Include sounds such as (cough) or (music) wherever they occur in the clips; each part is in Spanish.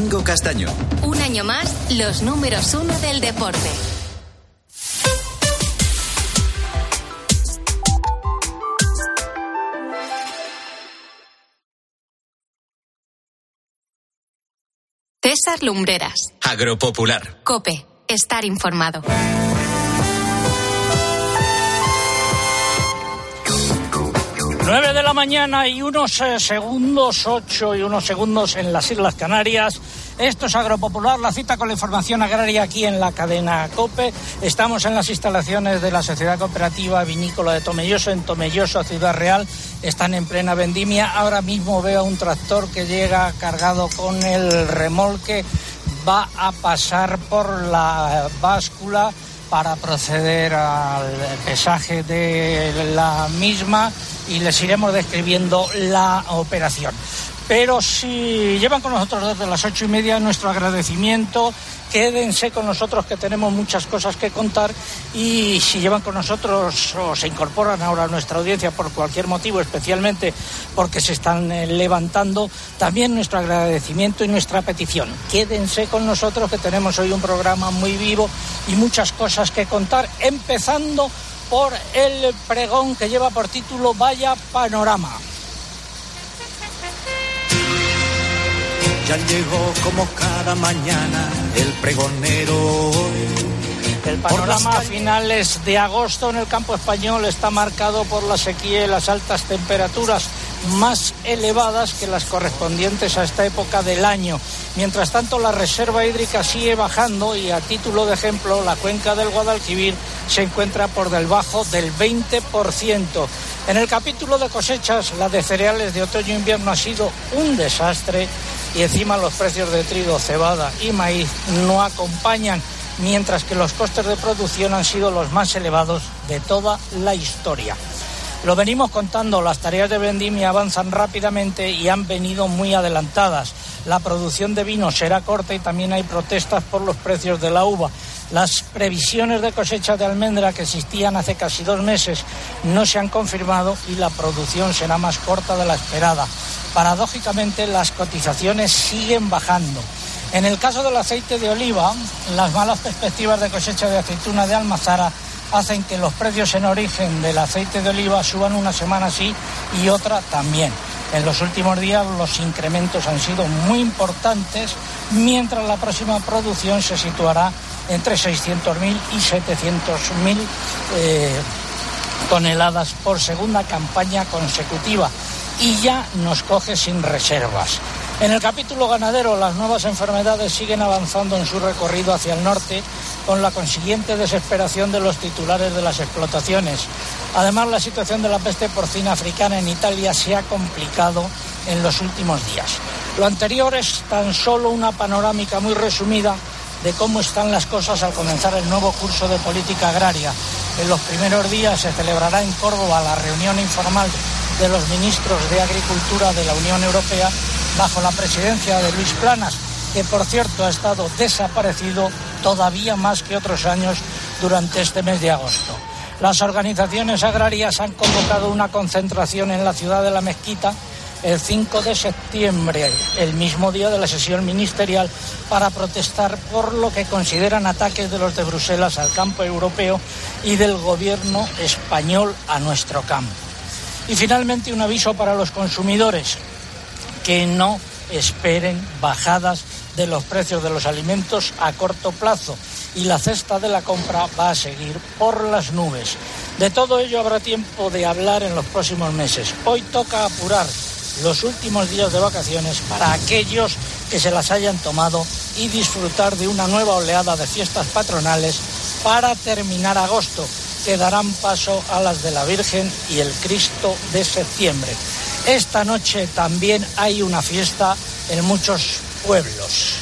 Domingo Castaño. Un año más, los números uno del deporte. César Lumbreras. Agropopular. Cope. Estar informado. 9 de la mañana y unos eh, segundos, 8 y unos segundos en las Islas Canarias. Esto es Agropopular, la cita con la información agraria aquí en la cadena COPE. Estamos en las instalaciones de la Sociedad Cooperativa Vinícola de Tomelloso, en Tomelloso, Ciudad Real. Están en plena vendimia. Ahora mismo veo un tractor que llega cargado con el remolque. Va a pasar por la báscula para proceder al pesaje de la misma y les iremos describiendo la operación. Pero si llevan con nosotros desde las ocho y media, nuestro agradecimiento. Quédense con nosotros que tenemos muchas cosas que contar y si llevan con nosotros o se incorporan ahora a nuestra audiencia por cualquier motivo, especialmente porque se están eh, levantando, también nuestro agradecimiento y nuestra petición. Quédense con nosotros que tenemos hoy un programa muy vivo y muchas cosas que contar, empezando por el pregón que lleva por título Vaya Panorama. Ya llegó como cada mañana el pregonero. El panorama a finales de agosto en el campo español está marcado por la sequía y las altas temperaturas más elevadas que las correspondientes a esta época del año. Mientras tanto, la reserva hídrica sigue bajando y a título de ejemplo, la cuenca del Guadalquivir se encuentra por debajo del 20%. En el capítulo de cosechas, la de cereales de otoño-invierno ha sido un desastre y encima los precios de trigo, cebada y maíz no acompañan, mientras que los costes de producción han sido los más elevados de toda la historia. Lo venimos contando, las tareas de vendimia avanzan rápidamente y han venido muy adelantadas. La producción de vino será corta y también hay protestas por los precios de la uva. Las previsiones de cosecha de almendra que existían hace casi dos meses no se han confirmado y la producción será más corta de la esperada. Paradójicamente, las cotizaciones siguen bajando. En el caso del aceite de oliva, las malas perspectivas de cosecha de aceituna de Almazara hacen que los precios en origen del aceite de oliva suban una semana sí y otra también. En los últimos días los incrementos han sido muy importantes, mientras la próxima producción se situará entre 600.000 y 700.000 eh, toneladas por segunda campaña consecutiva y ya nos coge sin reservas. En el capítulo ganadero, las nuevas enfermedades siguen avanzando en su recorrido hacia el norte, con la consiguiente desesperación de los titulares de las explotaciones. Además, la situación de la peste porcina africana en Italia se ha complicado en los últimos días. Lo anterior es tan solo una panorámica muy resumida de cómo están las cosas al comenzar el nuevo curso de política agraria. En los primeros días se celebrará en Córdoba la reunión informal de los ministros de Agricultura de la Unión Europea bajo la presidencia de Luis Planas, que por cierto ha estado desaparecido todavía más que otros años durante este mes de agosto. Las organizaciones agrarias han convocado una concentración en la ciudad de la Mezquita el 5 de septiembre, el mismo día de la sesión ministerial, para protestar por lo que consideran ataques de los de Bruselas al campo europeo y del gobierno español a nuestro campo. Y finalmente un aviso para los consumidores que no esperen bajadas de los precios de los alimentos a corto plazo y la cesta de la compra va a seguir por las nubes. De todo ello habrá tiempo de hablar en los próximos meses. Hoy toca apurar los últimos días de vacaciones para aquellos que se las hayan tomado y disfrutar de una nueva oleada de fiestas patronales para terminar agosto, que darán paso a las de la Virgen y el Cristo de septiembre. Esta noche también hay una fiesta en muchos pueblos.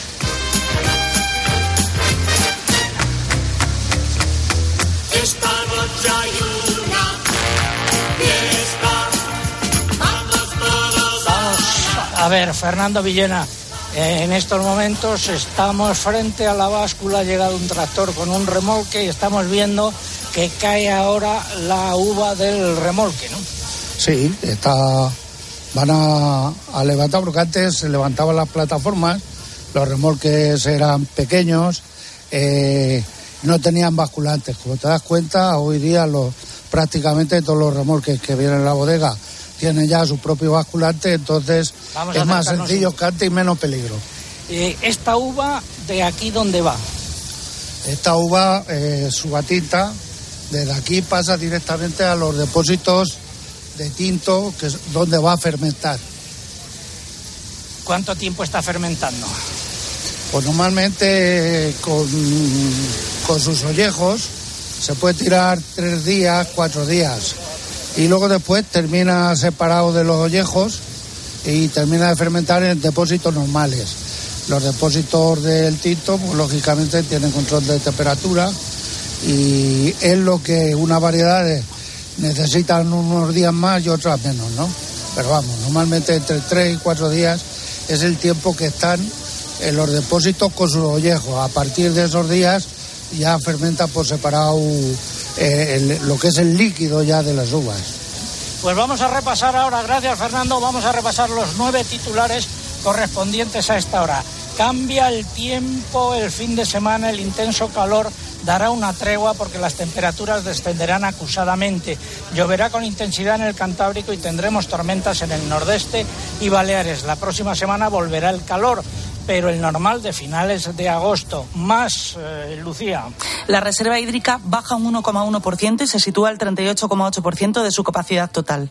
A ver, Fernando Villena. eh, En estos momentos estamos frente a la báscula, ha llegado un tractor con un remolque y estamos viendo que cae ahora la uva del remolque, ¿no? Sí, está, van a, levantar, porque antes se levantaban las plataformas los remolques eran pequeños, eh, no tenían basculantes. Como te das cuenta, hoy día los, prácticamente todos los remolques que vienen en la bodega tienen ya su propio basculante, entonces Vamos es más sencillo que antes y menos peligro. Eh, esta uva, ¿de aquí dónde va? Esta uva, eh, su batita, desde aquí pasa directamente a los depósitos de tinto, que es donde va a fermentar. ¿Cuánto tiempo está fermentando? Pues normalmente con, con sus ollejos se puede tirar tres días, cuatro días. Y luego después termina separado de los ollejos y termina de fermentar en depósitos normales. Los depósitos del tinto, pues, lógicamente, tienen control de temperatura y es lo que una variedad de- necesitan unos días más y otras menos, ¿no? Pero vamos, normalmente entre tres y cuatro días es el tiempo que están en los depósitos con sus ollejos. A partir de esos días ya fermenta por separado eh, lo que es el líquido ya de las uvas. Pues vamos a repasar ahora, gracias Fernando, vamos a repasar los nueve titulares correspondientes a esta hora. Cambia el tiempo, el fin de semana, el intenso calor dará una tregua porque las temperaturas descenderán acusadamente. Lloverá con intensidad en el Cantábrico y tendremos tormentas en el nordeste y Baleares. La próxima semana volverá el calor, pero el normal de finales de agosto. Más, eh, Lucía. La reserva hídrica baja un 1,1% y se sitúa al 38,8% de su capacidad total.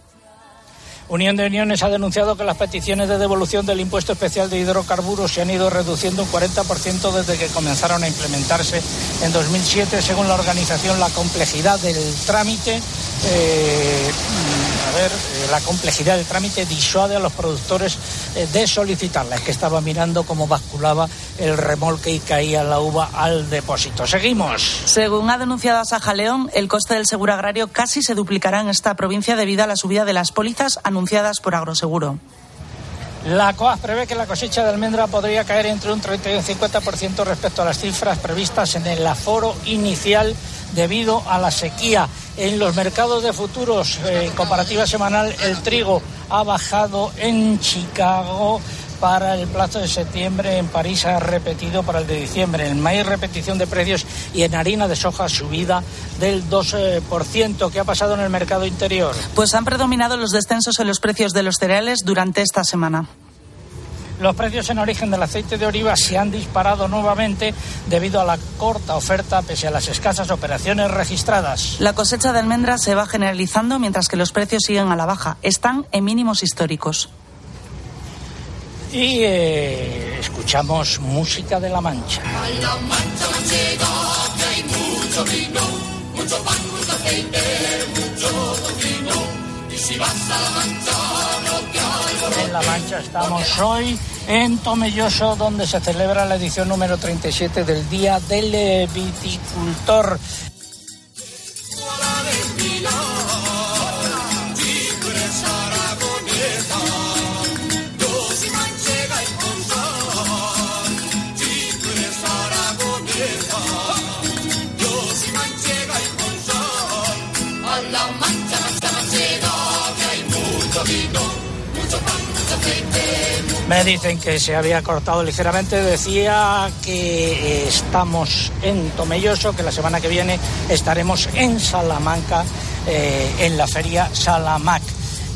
Unión de Uniones ha denunciado que las peticiones de devolución del impuesto especial de hidrocarburos se han ido reduciendo un 40% desde que comenzaron a implementarse en 2007. Según la organización, la complejidad del trámite, eh, a ver, la complejidad del trámite disuade a los productores eh, de solicitarla. Es que estaba mirando cómo basculaba el remolque y caía la uva al depósito. Seguimos. Según ha denunciado Asaja León, el coste del seguro agrario casi se duplicará en esta provincia debido a la subida de las pólizas anunciadas por Agroseguro. La COAS prevé que la cosecha de almendra podría caer entre un 30 y un 50% respecto a las cifras previstas en el aforo inicial debido a la sequía. En los mercados de futuros, eh, comparativa semanal, el trigo ha bajado en Chicago para el plazo de septiembre, en París ha repetido para el de diciembre, en maíz repetición de precios y en harina de soja subida del 2%. ¿Qué ha pasado en el mercado interior? Pues han predominado los descensos en los precios de los cereales durante esta semana. Los precios en origen del aceite de oliva se han disparado nuevamente debido a la corta oferta pese a las escasas operaciones registradas. La cosecha de almendras se va generalizando mientras que los precios siguen a la baja. Están en mínimos históricos. Y eh, escuchamos música de la Mancha. En La Mancha estamos hoy en Tomelloso, donde se celebra la edición número 37 del Día del Viticultor. Me dicen que se había cortado ligeramente. Decía que eh, estamos en Tomelloso, que la semana que viene estaremos en Salamanca, eh, en la feria Salamac.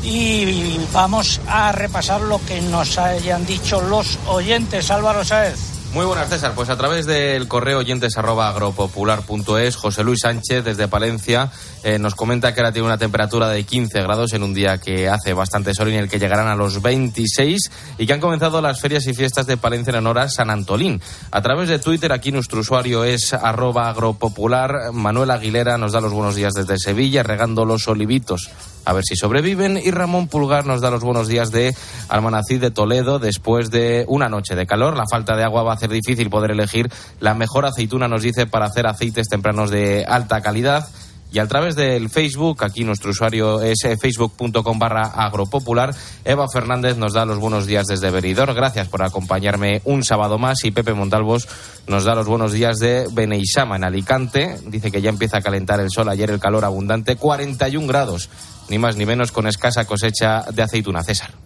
Y vamos a repasar lo que nos hayan dicho los oyentes. Álvaro Sáez. Muy buenas, César. Pues a través del correo oyentes agropopular.es, José Luis Sánchez desde Palencia eh, nos comenta que ahora tiene una temperatura de 15 grados en un día que hace bastante sol y en el que llegarán a los 26 y que han comenzado las ferias y fiestas de Palencia en honor a San Antolín. A través de Twitter, aquí nuestro usuario es arroba agropopular. Manuel Aguilera nos da los buenos días desde Sevilla, regando los olivitos. A ver si sobreviven. Y Ramón Pulgar nos da los buenos días de Almanacid de Toledo después de una noche de calor. La falta de agua va a hacer difícil poder elegir la mejor aceituna, nos dice, para hacer aceites tempranos de alta calidad. Y a través del Facebook, aquí nuestro usuario es eh, facebook.com barra agropopular, Eva Fernández nos da los buenos días desde Beridor. Gracias por acompañarme un sábado más. Y Pepe Montalvos nos da los buenos días de Beneisama en Alicante. Dice que ya empieza a calentar el sol. Ayer el calor abundante, 41 grados, ni más ni menos con escasa cosecha de aceituna. César.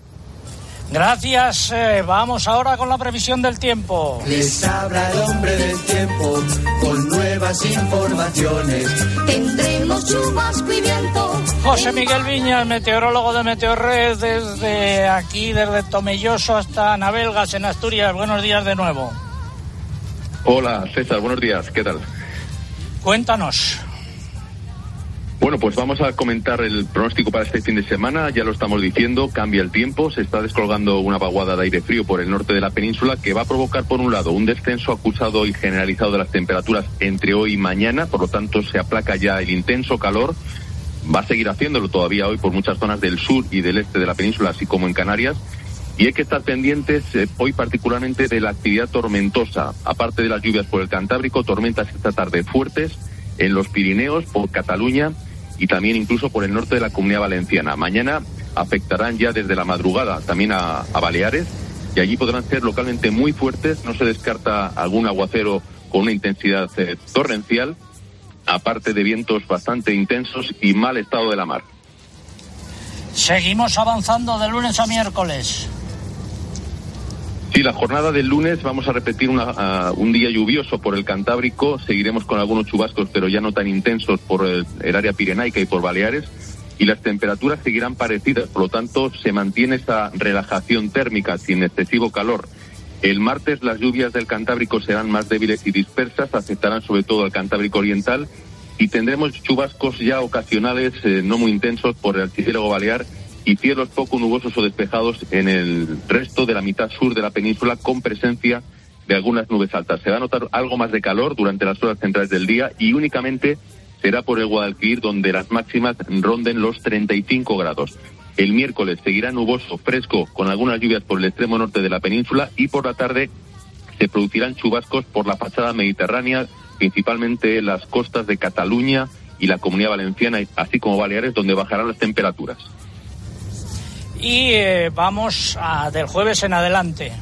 Gracias. eh, vamos ahora con la previsión del tiempo. Les habla el hombre del tiempo con nuevas informaciones. Tendremos chubasco y viento. José Miguel Viñas, meteorólogo de Meteorred, desde aquí, desde Tomelloso hasta Navelgas, en Asturias. Buenos días de nuevo. Hola César, buenos días, ¿qué tal? Cuéntanos. Bueno, pues vamos a comentar el pronóstico para este fin de semana. Ya lo estamos diciendo, cambia el tiempo, se está descolgando una vaguada de aire frío por el norte de la península que va a provocar, por un lado, un descenso acusado y generalizado de las temperaturas entre hoy y mañana, por lo tanto se aplaca ya el intenso calor. Va a seguir haciéndolo todavía hoy por muchas zonas del sur y del este de la península, así como en Canarias. Y hay que estar pendientes eh, hoy particularmente de la actividad tormentosa. Aparte de las lluvias por el Cantábrico, tormentas esta tarde fuertes en los Pirineos, por Cataluña y también incluso por el norte de la Comunidad Valenciana. Mañana afectarán ya desde la madrugada también a, Baleares y allí podrán ser localmente muy fuertes. No se descarta algún aguacero con una intensidad eh, torrencial, aparte de vientos bastante intensos y mal estado de la mar. Seguimos avanzando de lunes a miércoles. Sí, la jornada del lunes vamos a repetir una, ah, un día lluvioso por el Cantábrico. Seguiremos con algunos chubascos, pero ya no tan intensos por el, el área pirenaica y por Baleares. Y las temperaturas seguirán parecidas, por lo tanto se mantiene esa relajación térmica sin excesivo calor. El martes las lluvias del Cantábrico serán más débiles y dispersas, afectarán sobre todo al Cantábrico Oriental y tendremos chubascos ya ocasionales, eh, no muy intensos, por el archipiélago balear y cielos poco nubosos o despejados en el resto de la mitad sur de la península con presencia de algunas nubes altas. Se va a notar algo más de calor durante las horas centrales del día y únicamente será por el Guadalquivir donde las máximas ronden los 35 grados. El miércoles seguirá nuboso, fresco, con algunas lluvias por el extremo norte de la península y por la tarde se producirán chubascos por la fachada mediterránea, principalmente las costas de Cataluña y la Comunidad Valenciana, así como Baleares, donde bajarán las temperaturas. Y eh, vamos a, del jueves en adelante.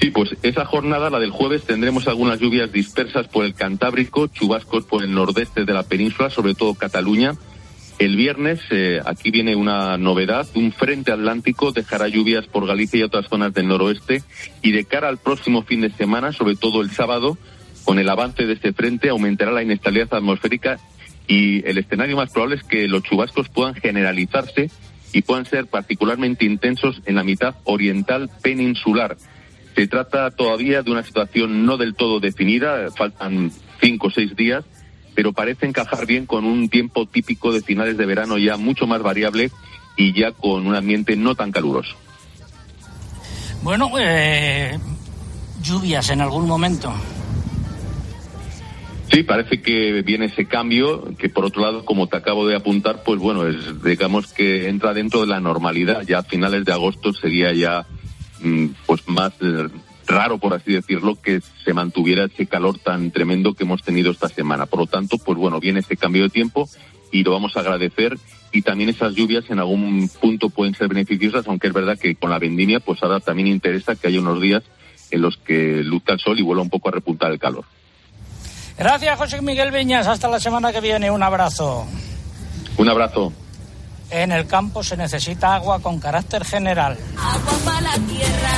Sí, pues esa jornada, la del jueves, tendremos algunas lluvias dispersas por el Cantábrico, chubascos por el nordeste de la península, sobre todo Cataluña. El viernes, eh, aquí viene una novedad, un frente atlántico dejará lluvias por Galicia y otras zonas del noroeste. Y de cara al próximo fin de semana, sobre todo el sábado, con el avance de este frente, aumentará la inestabilidad atmosférica y el escenario más probable es que los chubascos puedan generalizarse y puedan ser particularmente intensos en la mitad oriental peninsular. Se trata todavía de una situación no del todo definida, faltan cinco o seis días, pero parece encajar bien con un tiempo típico de finales de verano ya mucho más variable y ya con un ambiente no tan caluroso. Bueno, eh, lluvias en algún momento. Sí, parece que viene ese cambio, que por otro lado, como te acabo de apuntar, pues bueno, es, digamos que entra dentro de la normalidad. Ya a finales de agosto sería ya mm, pues más eh, raro, por así decirlo, que se mantuviera ese calor tan tremendo que hemos tenido esta semana. Por lo tanto, pues bueno, viene ese cambio de tiempo y lo vamos a agradecer. Y también esas lluvias en algún punto pueden ser beneficiosas, aunque es verdad que con la vendimia, pues ahora también interesa que haya unos días en los que luzca el sol y vuelva un poco a repuntar el calor. Gracias, José Miguel Viñas. Hasta la semana que viene. Un abrazo. Un abrazo. En el campo se necesita agua con carácter general. Agua para la tierra,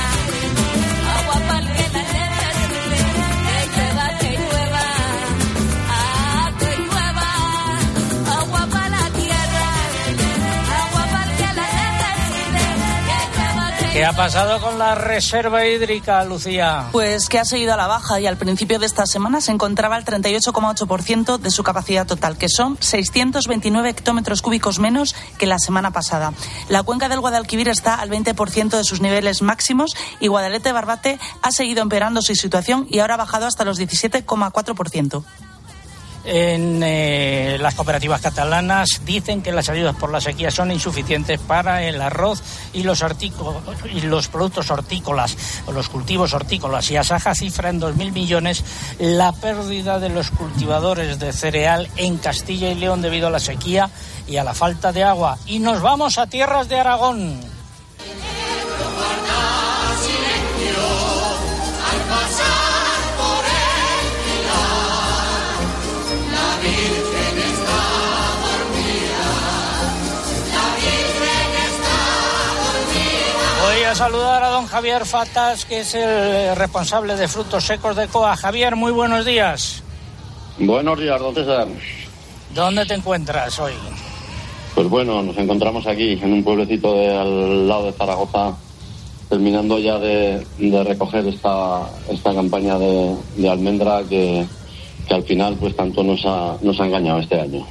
¿Qué ha pasado con la reserva hídrica, Lucía? Pues que ha seguido a la baja y al principio de esta semana se encontraba al 38,8% de su capacidad total, que son 629 hectómetros cúbicos menos que la semana pasada. La cuenca del Guadalquivir está al 20% de sus niveles máximos y Guadalete Barbate ha seguido empeorando su situación y ahora ha bajado hasta los 17,4%. En eh, las cooperativas catalanas dicen que las ayudas por la sequía son insuficientes para el arroz y los, y los productos hortícolas, o los cultivos hortícolas. Y Asaja cifra en 2.000 millones la pérdida de los cultivadores de cereal en Castilla y León debido a la sequía y a la falta de agua. Y nos vamos a tierras de Aragón. Saludar a don Javier Fatas, que es el responsable de frutos secos de COA. Javier, muy buenos días. Buenos días, don César. ¿Dónde te encuentras hoy? Pues bueno, nos encontramos aquí, en un pueblecito de, al lado de Zaragoza, terminando ya de, de recoger esta, esta campaña de, de almendra que, que al final pues tanto nos ha, nos ha engañado este año.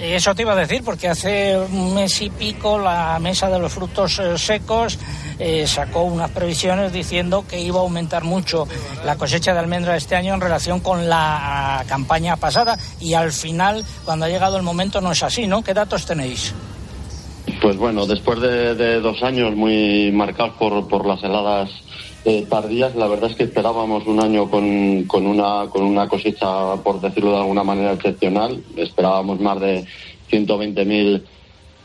Eso te iba a decir, porque hace un mes y pico la Mesa de los Frutos eh, Secos eh, sacó unas previsiones diciendo que iba a aumentar mucho la cosecha de almendra este año en relación con la ah, campaña pasada y al final, cuando ha llegado el momento, no es así, ¿no? ¿Qué datos tenéis? Pues bueno, después de, de dos años muy marcados por, por las heladas eh, tardías, la verdad es que esperábamos un año con, una, con una cosecha, por decirlo de alguna manera, excepcional. Esperábamos más de 120.000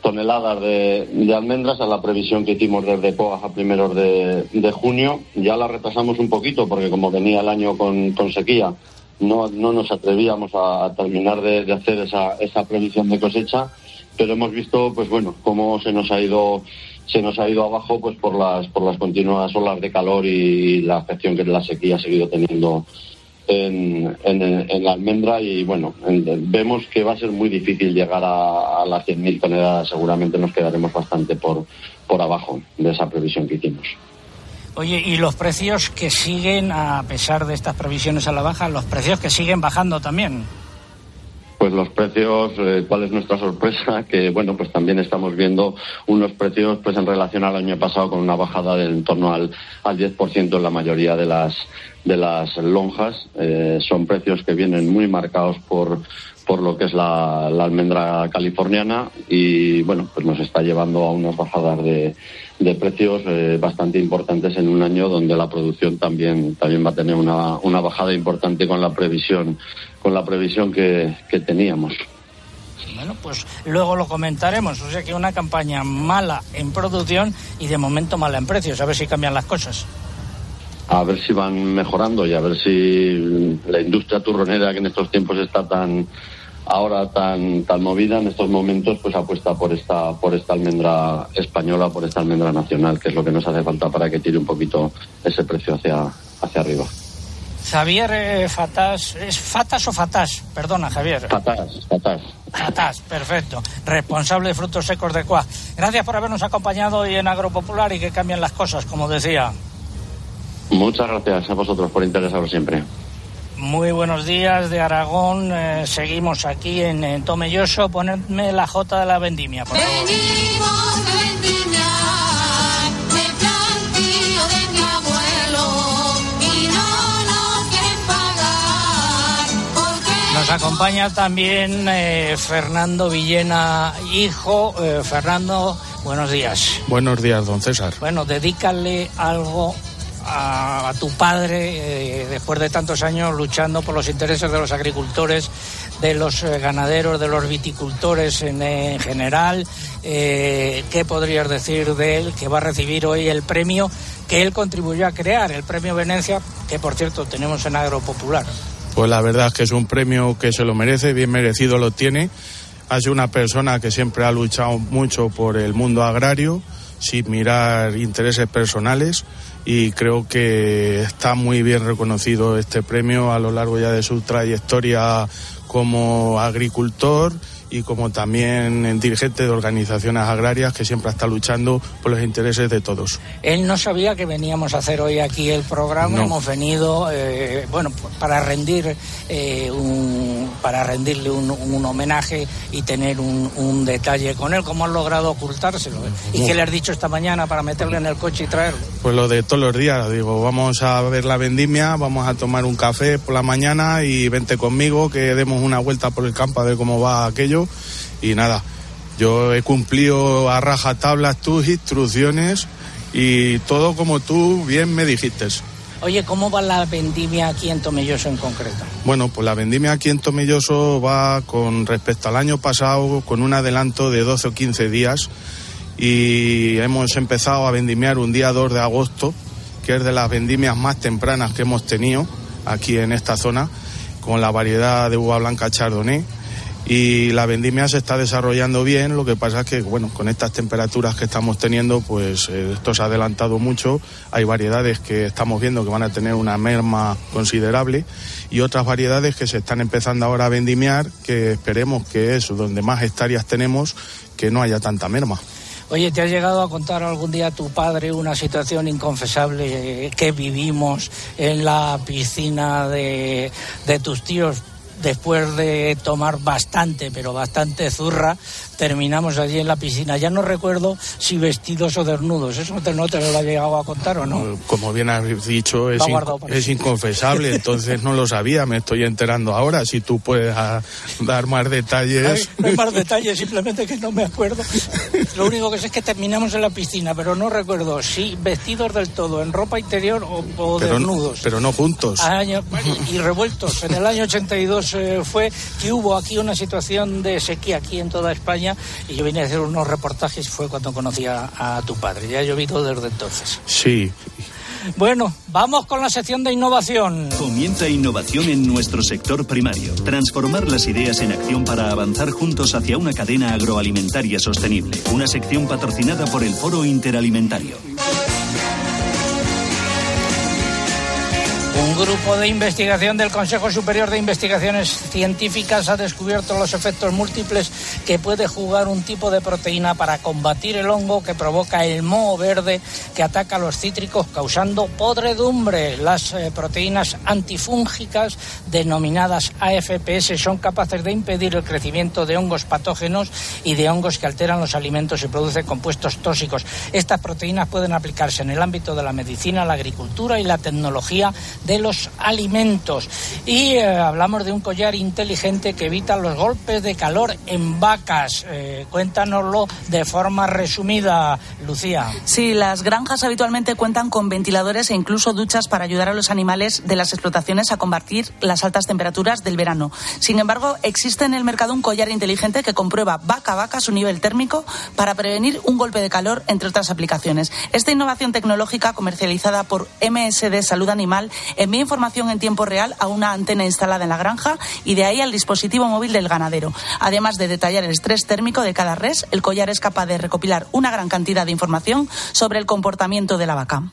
toneladas de, almendras a la previsión que hicimos desde COAS a primeros de, junio. Ya la retrasamos un poquito porque como venía el año con, sequía, no, no nos atrevíamos a, a terminar de, de hacer esa, esa previsión de cosecha, pero hemos visto, pues bueno, cómo se nos ha ido se nos ha ido abajo pues por las por las continuas olas de calor y la afección que la sequía ha seguido teniendo en, en, la almendra y bueno, en- vemos que va a ser muy difícil llegar a, a las 100.000 toneladas, seguramente nos quedaremos bastante por, por abajo de esa previsión que hicimos. Oye, y los precios que siguen, a pesar de estas previsiones a la baja, los precios que siguen bajando también. Pues los precios, eh, ¿cuál es nuestra sorpresa? (laughs) Que bueno, pues también estamos viendo unos precios pues en relación al año pasado con una bajada de en torno al, al 10% en la mayoría de las de las lonjas. Eh, son precios que vienen muy marcados por por lo que es la, almendra californiana y bueno, pues nos está llevando a unas bajadas de, de precios eh, bastante importantes en un año donde la producción también también va a tener una, una bajada importante con la previsión con la previsión que, que teníamos. Bueno, pues luego lo comentaremos. O sea que una campaña mala en producción y de momento mala en precios. A ver si cambian las cosas. A ver si van mejorando y a ver si la industria turronera que en estos tiempos está tan ahora tan tan movida en estos momentos pues apuesta por esta por esta almendra española por esta almendra nacional que es lo que nos hace falta para que tire un poquito ese precio hacia hacia arriba Javier eh, Fatas, ¿es Fatas o Fatas? Perdona, Javier. Fatas, fatas. Fatas, perfecto. Responsable de frutos secos de Cuá. Gracias por habernos acompañado hoy en Agropopular y que cambien las cosas, como decía. Muchas gracias a vosotros por interesaros siempre Muy buenos días de Aragón. Eh, seguimos aquí en, en Tomelloso. Ponedme la J de la vendimia, por favor. Venimos de vendimiar, de plantío de mi abuelo, y no nos quieren pagar, porque Nos acompaña también eh, Fernando Villena, hijo. Eh, Fernando, buenos días. Buenos días, don César. Bueno, dedícale algo a, tu padre, eh, después de tantos años luchando por los intereses de los agricultores, de los eh, ganaderos, de los viticultores en, en general. Eh, ¿Qué podrías decir de él que va a recibir hoy el premio que él contribuyó a crear, el premio Venecia, que por cierto tenemos en Agropopular? Pues la verdad es que es un premio que se lo merece, bien merecido lo tiene. Ha sido una persona que siempre ha luchado mucho por el mundo agrario, sin mirar intereses personales, y creo que está muy bien reconocido este premio a lo largo ya de su trayectoria como agricultor y como también en dirigente de organizaciones agrarias que siempre está luchando por los intereses de todos. Él no sabía que veníamos a hacer hoy aquí el programa. No. Hemos venido, eh, bueno, para rendir, eh, un, para rendirle un, un homenaje y tener un, un detalle con él. ¿Cómo has logrado ocultárselo? ¿Y qué le has dicho esta mañana para meterle en el coche y traerlo? Pues lo de todos los días, digo, vamos a ver la vendimia, vamos a tomar un café por la mañana y vente conmigo que demos una vuelta por el campo a ver cómo va aquello. Y nada, yo he cumplido a rajatablas tus instrucciones y todo como tú bien me dijiste. Oye, ¿cómo va la vendimia aquí en Tomelloso en concreto? Bueno, pues la vendimia aquí en Tomelloso va con respecto al año pasado con un adelanto de 12 o 15 días y hemos empezado a vendimiar un día 2 de agosto, que es de las vendimias más tempranas que hemos tenido aquí en esta zona, con la variedad de uva blanca chardonnay y la vendimia se está desarrollando bien. Lo que pasa es que, bueno, con estas temperaturas que estamos teniendo, pues eh, esto se ha adelantado mucho. Hay variedades que estamos viendo que van a tener una merma considerable y otras variedades que se están empezando ahora a vendimiar, que esperemos que es donde más hectáreas tenemos, que no haya tanta merma. Oye, ¿te ha llegado a contar algún día tu padre una situación inconfesable eh, que vivimos en la piscina de, de tus tíos? Después de tomar bastante, pero bastante zurra, terminamos allí en la piscina. Ya no recuerdo si vestidos o desnudos. ¿Eso no te, no te lo ha llegado a contar o no? Como bien has dicho, es, in- es inconfesable, (laughs) entonces no lo sabía, me estoy enterando ahora. Si tú puedes ah, dar más detalles. Ay, no hay más detalles, simplemente que no me acuerdo. Lo único que sé es que terminamos en la piscina, pero no recuerdo si vestidos del todo, en ropa interior o, o pero, desnudos. pero no juntos. Año- y revueltos. En el año 82 eh, fue que hubo aquí una situación de sequía aquí en toda España y yo vine a hacer unos reportajes, fue cuando conocí a, a tu padre. Ya ha llovido desde entonces. Sí, Bueno, vamos con la sección de innovación. Comienza innovación en nuestro sector primario. Transformar las ideas en acción para avanzar juntos hacia una cadena agroalimentaria sostenible. Una sección patrocinada por el Foro Interalimentario. Un grupo de investigación del Consejo Superior de Investigaciones Científicas ha descubierto los efectos múltiples que puede jugar un tipo de proteína para combatir el hongo que provoca el moho verde que ataca los cítricos causando podredumbre. Las eh, proteínas antifúngicas denominadas AFPS son capaces de impedir el crecimiento de hongos patógenos y de hongos que alteran los alimentos y producen compuestos tóxicos. Estas proteínas pueden aplicarse en el ámbito de la medicina, la agricultura y la tecnología de los alimentos. Y eh, hablamos de un collar inteligente que evita los golpes de calor en vacas. Eh, cuéntanoslo de forma resumida, Lucía. Sí, las granjas habitualmente cuentan con ventiladores e incluso duchas para ayudar a los animales de las explotaciones a combatir las altas temperaturas del verano. Sin embargo, existe en el mercado un collar inteligente que comprueba vaca a vaca su nivel térmico para prevenir un golpe de calor, entre otras aplicaciones. Esta innovación tecnológica comercializada por MSD Salud Animal envía información en tiempo real a una antena instalada en la granja y de ahí al dispositivo móvil del ganadero. Además de detallar el estrés térmico de cada res, el collar es capaz de recopilar una gran cantidad de información sobre el comportamiento de la vaca.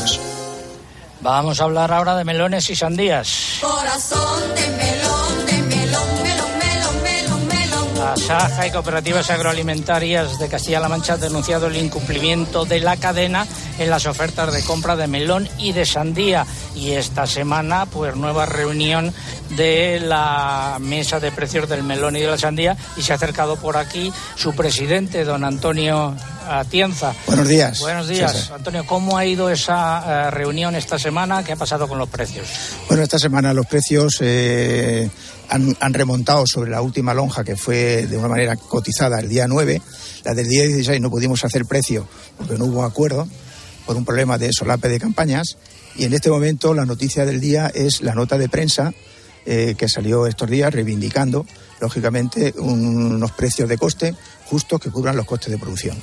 Vamos a hablar ahora de melones y sandías. Corazón de melón, de melón, melón, melón, melón, melón. La Saja y Cooperativas Agroalimentarias de Castilla-La Mancha han denunciado el incumplimiento de la cadena en las ofertas de compra de melón y de sandía. Y esta semana, pues nueva reunión de la mesa de precios del melón y de la sandía. Y se ha acercado por aquí su presidente, don Antonio Atienza. Buenos días. Buenos días. Antonio. ¿Cómo ha ido esa eh, reunión esta semana? ¿Qué ha pasado con los precios? Bueno, esta semana los precios eh, han, han remontado sobre la última lonja que fue de una manera cotizada el día 9. La del día 16 no pudimos hacer precio porque no hubo acuerdo por un problema de solape de campañas. Y en este momento la noticia del día es la nota de prensa eh, que salió estos días reivindicando, lógicamente, un- unos precios de coste justos que cubran los costes de producción.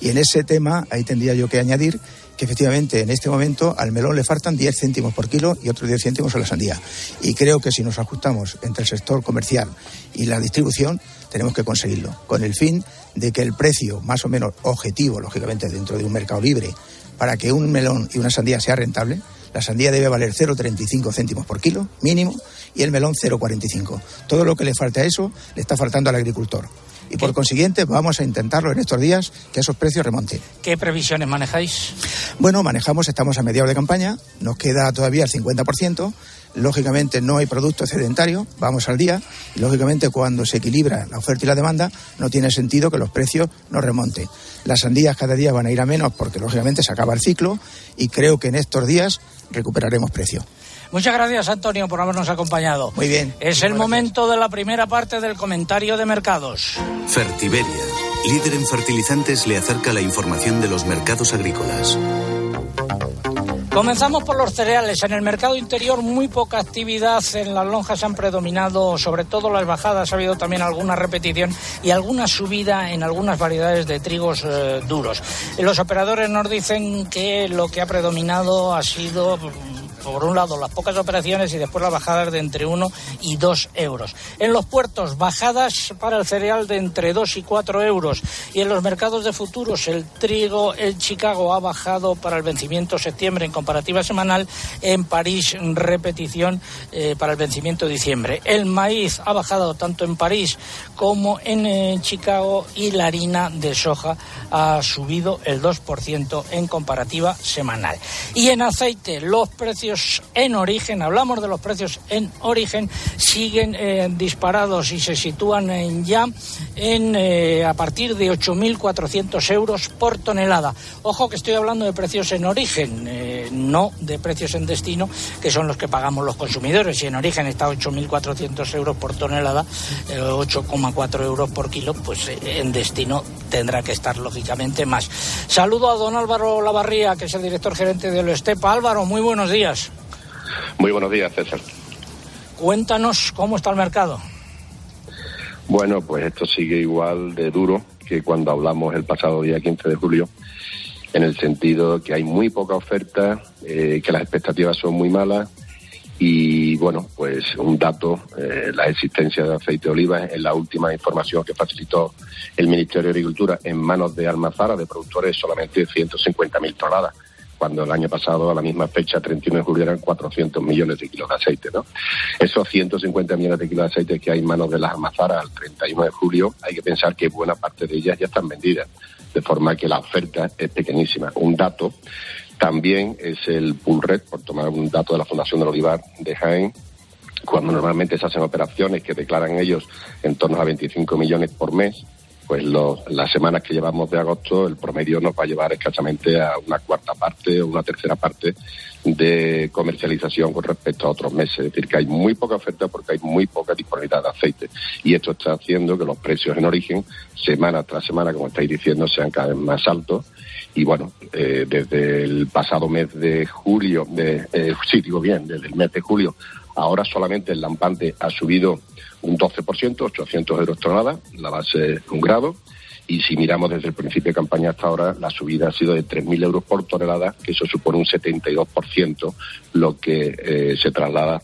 Y en ese tema, ahí tendría yo que añadir que efectivamente en este momento al melón le faltan 10 céntimos por kilo y otros 10 céntimos a la sandía. Y creo que si nos ajustamos entre el sector comercial y la distribución, tenemos que conseguirlo, con el fin de que el precio más o menos objetivo, lógicamente dentro de un mercado libre, para que un melón y una sandía sea rentable, la sandía debe valer 0,35 céntimos por kilo, mínimo, y el melón 0,45. Todo lo que le falta a eso le está faltando al agricultor. Y por consiguiente vamos a intentarlo en estos días que esos precios remonten. ¿Qué previsiones manejáis? Bueno, manejamos, estamos a mediados de campaña, nos queda todavía el 50%, lógicamente no hay producto excedentario, vamos al día, y lógicamente cuando se equilibra la oferta y la demanda, no tiene sentido que los precios no remonten. Las sandías cada día van a ir a menos porque lógicamente se acaba el ciclo y creo que en estos días recuperaremos precio. Muchas gracias, Antonio, por habernos acompañado. Muy bien. Es el momento de la primera parte del comentario de mercados. Fertiberia, líder en fertilizantes, le acerca la información de los mercados agrícolas. Comenzamos por los cereales. En el mercado interior muy poca actividad. En las lonjas han predominado sobre todo las bajadas. Ha habido también alguna repetición y alguna subida en algunas variedades de trigos eh, duros. Los operadores nos dicen que lo que ha predominado ha sido por un lado las pocas operaciones y después las bajadas de entre 1 y 2 euros. En los puertos, bajadas para el cereal de entre 2 y 4 euros. Y en los mercados de futuros, el trigo, el Chicago ha bajado para el vencimiento septiembre en comparativa semanal. En París, repetición eh, para el vencimiento diciembre. El maíz ha bajado tanto en París como en eh, Chicago y la harina de soja ha subido el 2% en comparativa semanal. Y en aceite, los precios en origen, hablamos de los precios en origen, siguen eh, disparados y se sitúan en ya en eh, a partir de 8.400 euros por tonelada. Ojo que estoy hablando de precios en origen, eh, no de precios en destino, que son los que pagamos los consumidores. Y en origen está 8.400 euros por tonelada, 8,4 euros por kilo, pues en destino tendrá que estar lógicamente más. Saludo a don Álvaro Lavarría, que es el director gerente de Estepa. Álvaro, muy buenos días. Muy buenos días, César. Cuéntanos cómo está el mercado. Bueno, pues esto sigue igual de duro que cuando hablamos el pasado día 15 de julio, en el sentido que hay muy poca oferta, eh, que las expectativas son muy malas y bueno, pues un dato, eh, la existencia de aceite de oliva en la última información que facilitó el Ministerio de Agricultura en manos de Almazara, de productores, solamente 150.000 toneladas cuando el año pasado, a la misma fecha, 31 de julio, eran 400 millones de kilos de aceite, ¿no? Esos 150 millones de kilos de aceite que hay en manos de las almazaras al 31 de julio, hay que pensar que buena parte de ellas ya están vendidas, de forma que la oferta es pequeñísima. Un dato también es el pull red, por tomar un dato de la Fundación del Olivar de Jaén, cuando normalmente se hacen operaciones que declaran ellos en torno a 25 millones por mes, pues las semanas que llevamos de agosto, el promedio nos va a llevar escasamente a una cuarta parte o una tercera parte de comercialización con respecto a otros meses. Es decir, que hay muy poca oferta porque hay muy poca disponibilidad de aceite. Y esto está haciendo que los precios en origen, semana tras semana, como estáis diciendo, sean cada vez más altos. Y bueno, eh, desde el pasado mes de julio, de, eh, (laughs) sí, digo bien, desde el mes de julio, ahora solamente el lampante ha subido un 12%, 800 euros tonelada, la base un grado. Y si miramos desde el principio de campaña hasta ahora, la subida ha sido de 3.000 euros por tonelada, que eso supone un 72%, lo que eh, se traslada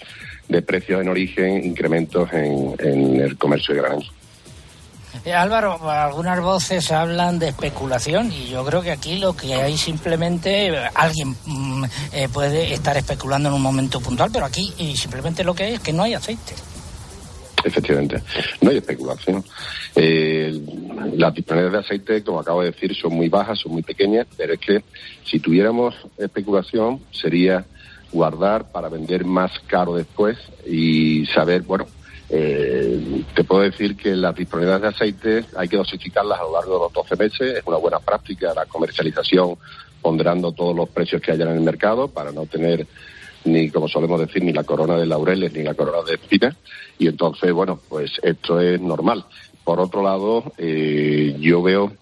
de precios en origen, incrementos en, en el comercio de granos. Eh, Álvaro, algunas voces hablan de especulación y yo creo que aquí lo que hay simplemente, alguien mm, eh, puede estar especulando en un momento puntual, pero aquí y simplemente lo que hay es que no hay aceite. Efectivamente, no hay especulación. Eh, las disponibilidades de aceite, como acabo de decir, son muy bajas, son muy pequeñas, pero es que si tuviéramos especulación sería guardar para vender más caro después y saber, bueno, eh, te puedo decir que las disponibilidades de aceite hay que dosificarlas a lo largo de los 12 meses, es una buena práctica la comercialización ponderando todos los precios que hayan en el mercado para no tener ni como solemos decir, ni la corona de laureles ni la corona de espinas. Y entonces, bueno, pues esto es normal. Por otro lado, eh, yo veo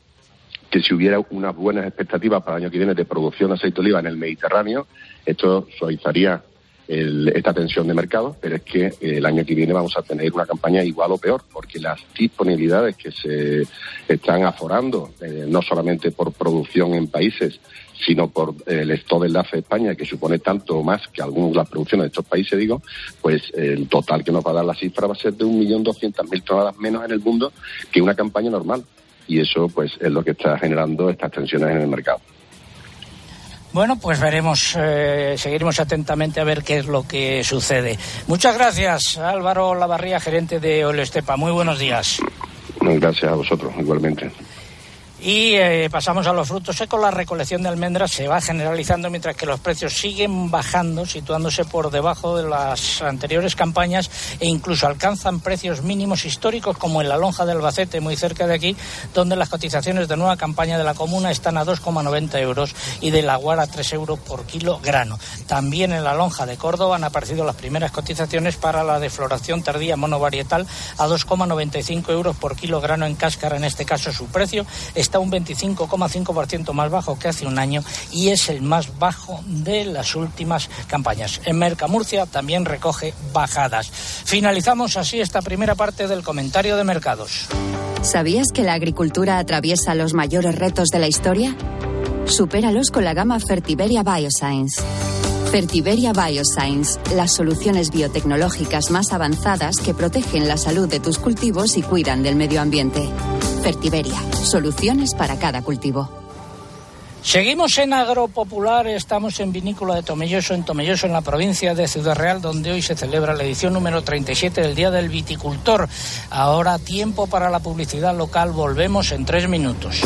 que si hubiera unas buenas expectativas para el año que viene de producción de aceite de oliva en el Mediterráneo, esto suavizaría el, esta tensión de mercado, pero es que el año que viene vamos a tener una campaña igual o peor, porque las disponibilidades que se están aforando, eh, no solamente por producción en países, sino por el stock de enlace de España, que supone tanto más que algunas de las producciones de estos países, digo, pues el total que nos va a dar la cifra va a ser de 1.200.000 toneladas menos en el mundo que una campaña normal. Y eso, pues, es lo que está generando estas tensiones en el mercado. Bueno, pues veremos, eh, seguiremos atentamente a ver qué es lo que sucede. Muchas gracias, Álvaro Lavarría, gerente de Olestepa. Muy buenos días. Gracias a vosotros, igualmente. Y eh, pasamos a los frutos secos. La recolección de almendras se va generalizando mientras que los precios siguen bajando, situándose por debajo de las anteriores campañas e incluso alcanzan precios mínimos históricos como en la lonja de Albacete, muy cerca de aquí, donde las cotizaciones de nueva campaña de la comuna están a 2,90 euros y de la guara a 3 euros por kilo grano. También en la lonja de Córdoba han aparecido las primeras cotizaciones para la de floración tardía monovarietal a 2,95 euros por kilo grano en cáscara. En este caso su precio está un 25,5% más bajo que hace un año y es el más bajo de las últimas campañas. En Mercamurcia también recoge bajadas. Finalizamos así esta primera parte del comentario de mercados. ¿Sabías que la agricultura atraviesa los mayores retos de la historia? Supéralos con la gama Fertiberia Bioscience. Fertiberia Bioscience, las soluciones biotecnológicas más avanzadas que protegen la salud de tus cultivos y cuidan del medio ambiente. Fertiberia, soluciones para cada cultivo. Seguimos en Agropopular, estamos en Vinícola de Tomelloso, en Tomelloso, en la provincia de Ciudad Real, donde hoy se celebra la edición número 37 del Día del Viticultor. Ahora tiempo para la publicidad local, volvemos en tres minutos.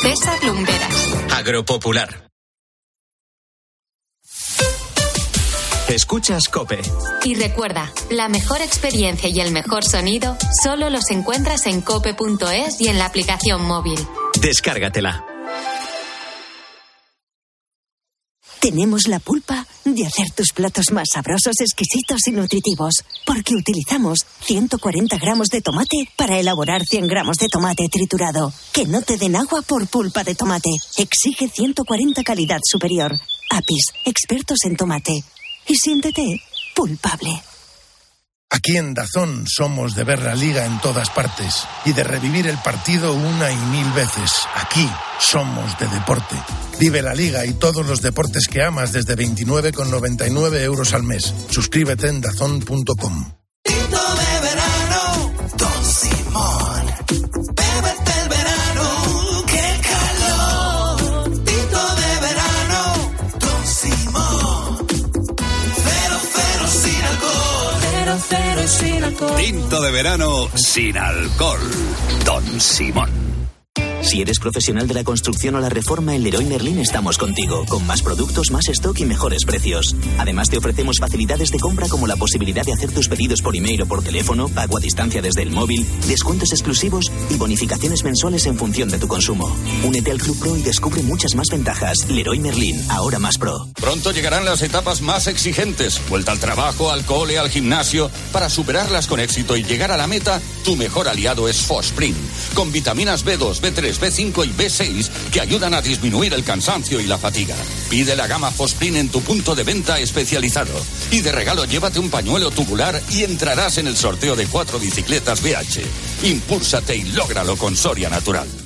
César Lumberas. Agropopular. Escuchas Cope. Y recuerda, la mejor experiencia y el mejor sonido solo los encuentras en cope.es y en la aplicación móvil. Descárgatela. Tenemos la pulpa de hacer tus platos más sabrosos, exquisitos y nutritivos, porque utilizamos 140 gramos de tomate para elaborar 100 gramos de tomate triturado. Que no te den agua por pulpa de tomate. Exige 140 calidad superior. Apis, expertos en tomate. Y siéntete pulpable. Aquí en Dazón somos de ver la liga en todas partes y de revivir el partido una y mil veces. Aquí somos de deporte. Vive la liga y todos los deportes que amas desde 29,99 euros al mes. Suscríbete en dazón.com. Tinto de verano sin alcohol. Don Simón. Si eres profesional de la construcción o la reforma, en Leroy Merlin estamos contigo, con más productos, más stock y mejores precios. Además, te ofrecemos facilidades de compra como la posibilidad de hacer tus pedidos por email o por teléfono, pago a distancia desde el móvil, descuentos exclusivos y bonificaciones mensuales en función de tu consumo. Únete al Club Pro y descubre muchas más ventajas. Leroy Merlin, ahora más pro. Pronto llegarán las etapas más exigentes. Vuelta al trabajo, al cole, al gimnasio. Para superarlas con éxito y llegar a la meta, tu mejor aliado es Fosprin. Con vitaminas B2, B3, B5 y B6 que ayudan a disminuir el cansancio y la fatiga. Pide la gama Fosprin en tu punto de venta especializado. Y de regalo llévate un pañuelo tubular y entrarás en el sorteo de cuatro bicicletas BH. Impúlsate y lógralo con Soria Natural.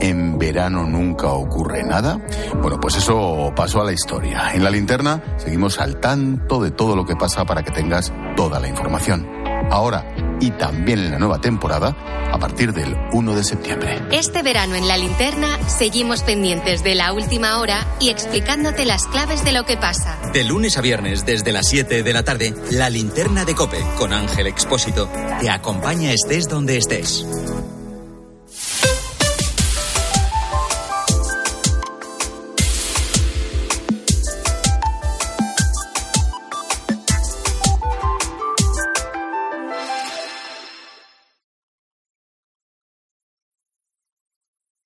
en verano nunca ocurre nada? Bueno, pues eso pasó a la historia. En la linterna seguimos al tanto de todo lo que pasa para que tengas toda la información. Ahora y también en la nueva temporada a partir del 1 de septiembre. Este verano en la linterna seguimos pendientes de la última hora y explicándote las claves de lo que pasa. De lunes a viernes desde las 7 de la tarde, la linterna de Cope con Ángel Expósito te acompaña estés donde estés.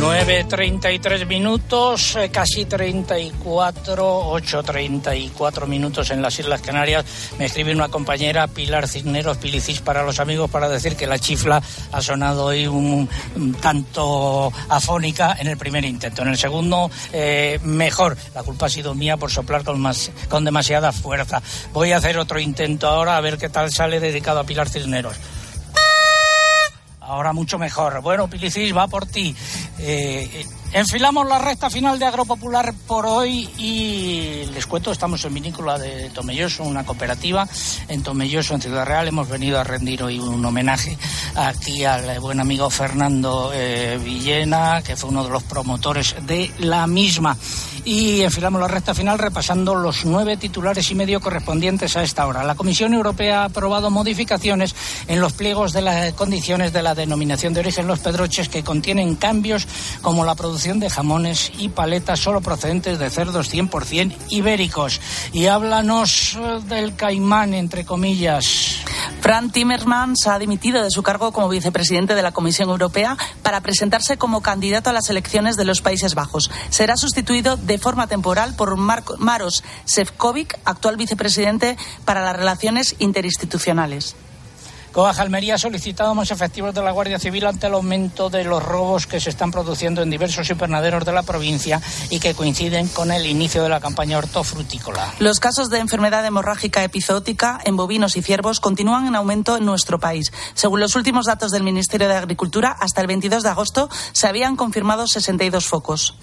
9.33 minutos, eh, casi 34, 8.34 minutos en las Islas Canarias. Me escribe una compañera, Pilar Cisneros, Pilicis para los amigos, para decir que la chifla ha sonado hoy un, tanto afónica en el primer intento. En el segundo, eh, mejor. La culpa ha sido mía por soplar con, más, con demasiada fuerza. Voy a hacer otro intento ahora a ver qué tal sale dedicado a Pilar Cisneros. Ahora mucho mejor. Bueno, Pilicis, va por ti. Eh, enfilamos la recta final de Agropopular por hoy y les cuento, estamos en Vinícola de Tomelloso, una cooperativa en Tomelloso, en Ciudad Real. Hemos venido a rendir hoy un homenaje aquí al buen amigo Fernando eh, Villena, que fue uno de los promotores de la misma. Y enfilamos la recta final repasando los nueve titulares y medio correspondientes a esta hora. La Comisión Europea ha aprobado modificaciones en los pliegos de las condiciones de la denominación de origen Los Pedroches que contienen cambios como la producción de jamones y paletas solo procedentes de cerdos 100% ibéricos. Y háblanos eh, del caimán, entre comillas. Fran Timmermans ha dimitido de su cargo como vicepresidente de la Comisión Europea para presentarse como candidato a las elecciones de los Países Bajos. Será sustituido de forma temporal por Marco- Maros Sefcovic, actual vicepresidente para las relaciones interinstitucionales. Coaja Almería ha solicitado más efectivos de la Guardia Civil ante el aumento de los robos que se están produciendo en diversos invernaderos de la provincia y que coinciden con el inicio de la campaña hortofrutícola. Los casos de enfermedad hemorrágica epizootica en bovinos y ciervos continúan en aumento en nuestro país. Según los últimos datos del Ministerio de Agricultura, hasta el 22 de agosto se habían confirmado 62 focos.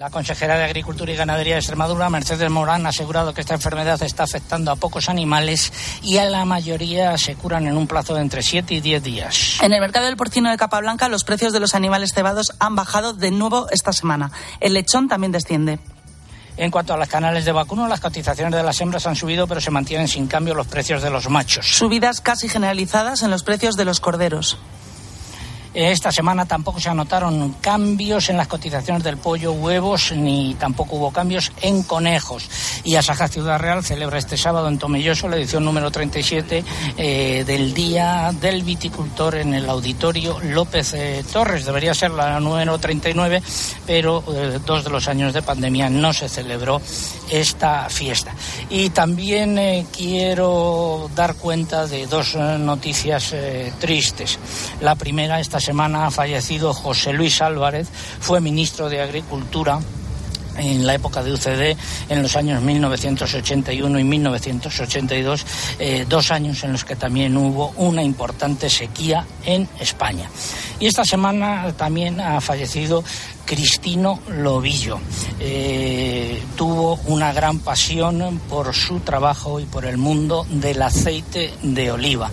La consejera de Agricultura y Ganadería de Extremadura, Mercedes Morán, ha asegurado que esta enfermedad está afectando a pocos animales y a la mayoría se curan en un plazo de entre 7 y 10 días. En el mercado del porcino de capa blanca, los precios de los animales cebados han bajado de nuevo esta semana. El lechón también desciende. En cuanto a los canales de vacuno, las cotizaciones de las hembras han subido, pero se mantienen sin cambio los precios de los machos. Subidas casi generalizadas en los precios de los corderos. Esta semana tampoco se anotaron cambios en las cotizaciones del pollo, huevos, ni tampoco hubo cambios en conejos. Y Asaja Ciudad Real celebra este sábado en Tomelloso la edición número 37 eh, del Día del Viticultor en el Auditorio López eh, Torres. Debería ser la número 39, pero eh, dos de los años de pandemia no se celebró esta fiesta. Y también eh, quiero dar cuenta de dos eh, noticias eh, tristes. La primera, esta semana ha fallecido José Luis Álvarez, fue ministro de Agricultura en la época de UCD, en los años 1981 y 1982, eh, dos años en los que también hubo una importante sequía en España. Y esta semana también ha fallecido Cristino Lobillo. Eh, tuvo una gran pasión por su trabajo y por el mundo del aceite de oliva.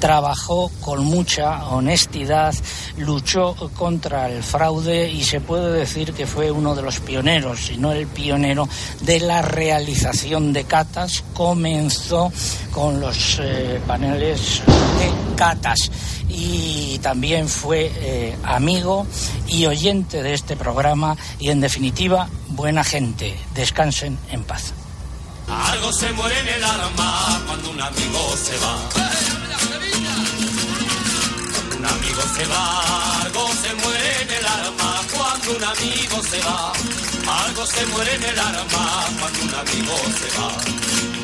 Trabajó con mucha honestidad, luchó contra el fraude y se puede decir que fue uno de los pioneros, si no el pionero, de la realización de catas. Comenzó con los eh, paneles de catas y también fue eh, amigo y oyente de este programa y en definitiva buena gente. Descansen en paz. Algo se muere en el alma cuando un amigo se va. Cuando un amigo se va, algo se muere en el alma cuando un amigo se va. Algo se muere en el alma cuando un amigo se va.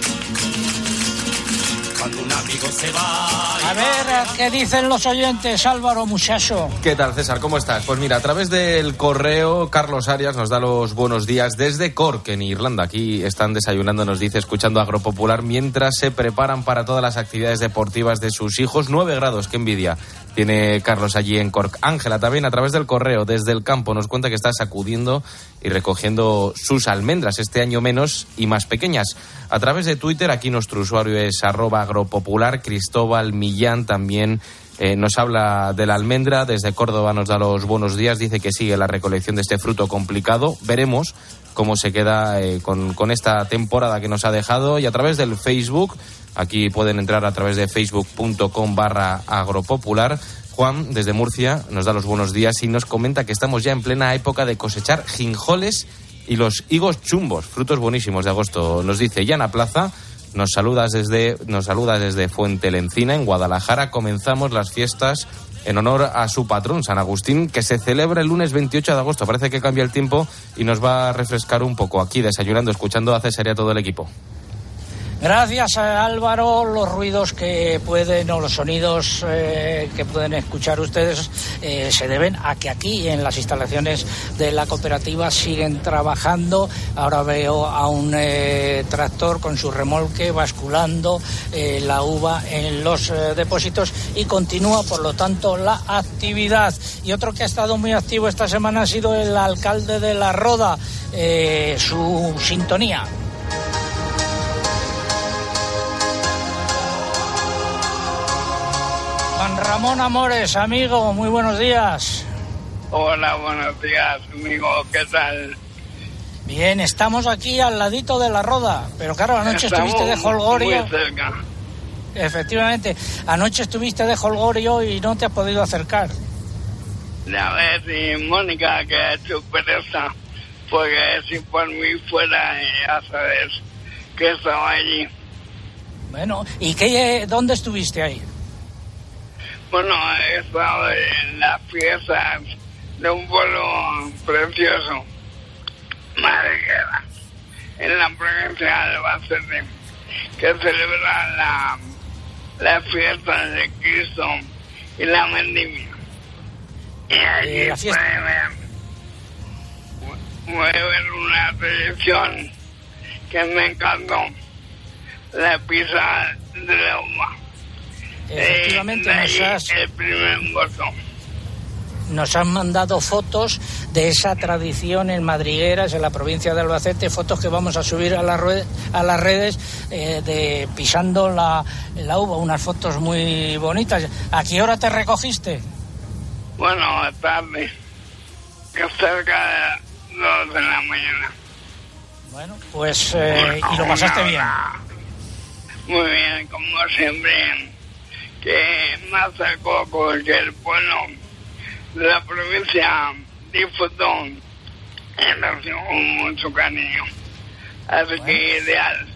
Un amigo se va. A ver, ¿qué dicen los oyentes, Álvaro Muchacho? ¿Qué tal, César? ¿Cómo estás? Pues mira, a través del correo, Carlos Arias nos da los buenos días desde Cork, en Irlanda. Aquí están desayunando, nos dice, escuchando Agropopular, mientras se preparan para todas las actividades deportivas de sus hijos. Nueve grados, qué envidia tiene Carlos allí en Cork. Ángela también a través del correo, desde el campo, nos cuenta que está sacudiendo y recogiendo sus almendras, este año menos y más pequeñas. A través de Twitter, aquí nuestro usuario es arroba agropopular, Cristóbal Millán también eh, nos habla de la almendra, desde Córdoba nos da los buenos días, dice que sigue la recolección de este fruto complicado. Veremos cómo se queda eh, con, con esta temporada que nos ha dejado y a través del Facebook, aquí pueden entrar a través de facebook.com barra agropopular. Juan, desde Murcia, nos da los buenos días y nos comenta que estamos ya en plena época de cosechar ginjoles y los higos chumbos, frutos buenísimos de agosto. Nos dice Yana Plaza, nos saludas desde, nos saluda desde Fuente Lencina, en Guadalajara. Comenzamos las fiestas en honor a su patrón, San Agustín, que se celebra el lunes 28 de agosto. Parece que cambia el tiempo y nos va a refrescar un poco aquí, desayunando, escuchando a César y a todo el equipo. Gracias a Álvaro, los ruidos que pueden o los sonidos eh, que pueden escuchar ustedes eh, se deben a que aquí en las instalaciones de la cooperativa siguen trabajando. Ahora veo a un eh, tractor con su remolque basculando la uva en los depósitos y continúa, por lo tanto, la actividad. Y otro que ha estado muy activo esta semana ha sido el alcalde de La Roda, su sintonía. Ramón Amores, amigo, muy buenos días. Hola, buenos días, amigo. ¿Qué tal? Bien, estamos aquí al ladito de la roda, pero claro, anoche Estamos estuviste de holgorio. Muy cerca. Efectivamente, anoche estuviste de holgorio y no te has podido acercar. A ver si Mónica, que ha hecho pereza, porque si por mí fuera, ya sabes que estaba allí. Bueno, ¿y qué, dónde estuviste ahí? Bueno, he estado en las fiestas de un pueblo precioso, Madriguera, en la provincia de Albacete, que celebra la, la fiesta de Cristo y la vendimia. Y allí Eh, la fiesta- puede ver, puede ver una tradición que me encantó, la pizza de la uva. Efectivamente, Eh, nos has, el primer nos han mandado fotos de esa tradición en Madrigueras, en la provincia de Albacete, fotos que vamos a subir a, la a las redes eh, de pisando la, la uva, unas fotos muy bonitas. ¿A qué hora te recogiste? Bueno, tarde, que cerca de dos de la mañana. Bueno, pues, eh, y lo pasaste bien. Muy bien, como siempre, que acercó porque el pueblo de la provincia disfrutó recibió con mucho cariño. Así que ideal.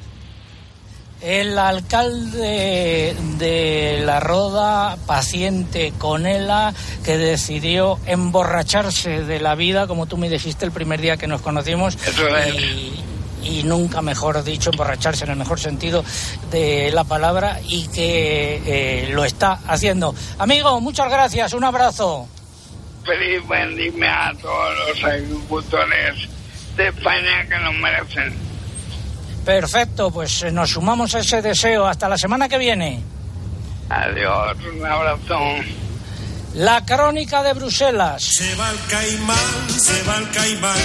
El alcalde de La Roda, paciente con ella, que decidió emborracharse de la vida, como tú me dijiste el primer día que nos conocimos, y, y nunca mejor dicho, emborracharse en el mejor sentido de la palabra, y que eh, lo está haciendo. Amigo, muchas gracias, un abrazo. Feliz vendimia a todos los agricultores de España que lo merecen. Perfecto, pues eh, nos sumamos a ese deseo. Hasta la semana que viene. Adiós, un abrazo. La crónica de Bruselas. Se va el caimán, se va el caimán.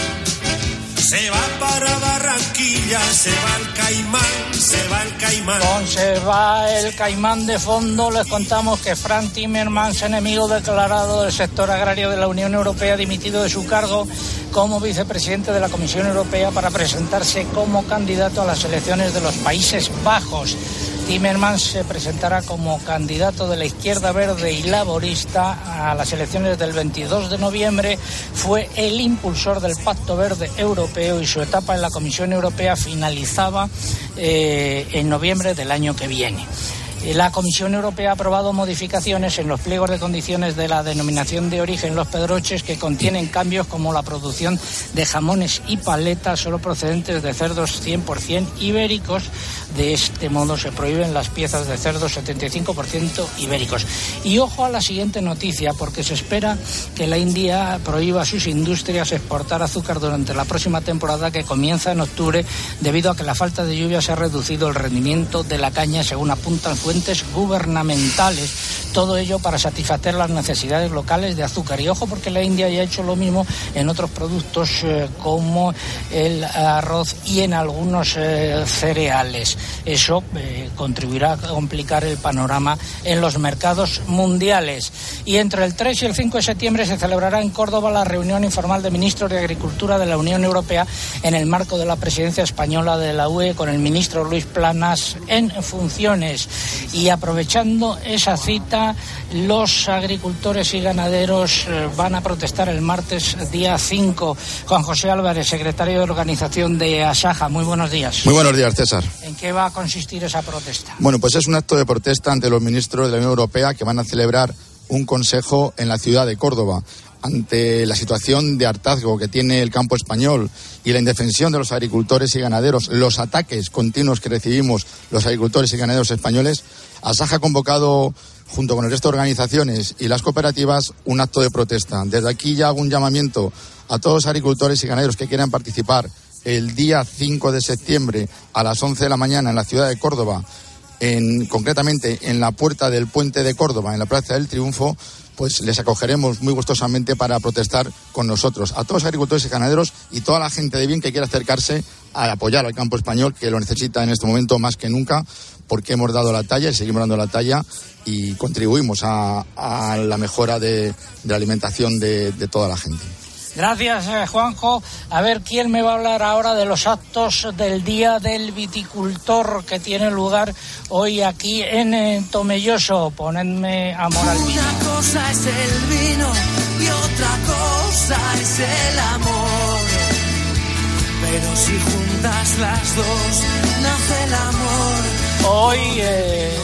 Se va para Barranquilla, se va el caimán, se va el caimán. Se va el caimán de fondo, les contamos que Frank Timmermans, enemigo declarado del sector agrario de la Unión Europea, ha dimitido de su cargo como vicepresidente de la Comisión Europea para presentarse como candidato a las elecciones de los Países Bajos. Timmermans se presentará como candidato de la izquierda verde y laborista a las elecciones del 22 de noviembre. Fue el impulsor del Pacto Verde Europeo y su etapa en la Comisión Europea finalizaba eh, en noviembre del año que viene. La Comisión Europea ha aprobado modificaciones en los pliegos de condiciones de la denominación de origen Los Pedroches que contienen cambios como la producción de jamones y paletas solo procedentes de cerdos 100% ibéricos. De este modo se prohíben las piezas de cerdos 75% ibéricos. Y ojo a la siguiente noticia porque se espera que la India prohíba a sus industrias exportar azúcar durante la próxima temporada que comienza en octubre debido a que la falta de lluvia se ha reducido el rendimiento de la caña según apuntan fuentes gubernamentales. Todo ello para satisfacer las necesidades locales de azúcar. Y ojo porque la India ya ha hecho lo mismo en otros productos eh, como el arroz y en algunos eh, cereales. Eso eh, contribuirá a complicar el panorama en los mercados mundiales. Y entre el 3 y el 5 de septiembre se celebrará en Córdoba la reunión informal de ministros de Agricultura de la Unión Europea en el marco de la presidencia española de la UE con el ministro Luis Planas en funciones. Y aprovechando esa cita, los agricultores y ganaderos eh, van a protestar el martes día 5. Juan José Álvarez, secretario de organización de Asaja, muy buenos días. Muy buenos días, César. ¿En qué va a consistir esa protesta? Bueno, pues es un acto de protesta ante los ministros de la Unión Europea que van a celebrar un consejo en la ciudad de Córdoba. Ante la situación de hartazgo que tiene el campo español y la indefensión de los agricultores y ganaderos, los ataques continuos que recibimos los agricultores y ganaderos españoles, Asaja ha convocado, junto con el resto de organizaciones y las cooperativas, un acto de protesta. Desde aquí ya hago un llamamiento a todos los agricultores y ganaderos que quieran participar el día 5 de septiembre a las 11 de la mañana en la ciudad de Córdoba, en, concretamente en la puerta del puente de Córdoba, en la Plaza del Triunfo, pues les acogeremos muy gustosamente para protestar con nosotros. A todos los agricultores y ganaderos y toda la gente de bien que quiera acercarse a apoyar al campo español, que lo necesita en este momento más que nunca, porque hemos dado la talla y seguimos dando la talla y contribuimos a, la mejora de, la alimentación de toda la gente. Gracias, eh, Juanjo. A ver, ¿quién me va a hablar ahora de los actos del Día del Viticultor que tiene lugar hoy aquí en eh, Tomelloso? Ponedme amor al vino. Una cosa es el vino y otra cosa es el amor. Pero si juntas las dos, nace el amor. Hoy, eh,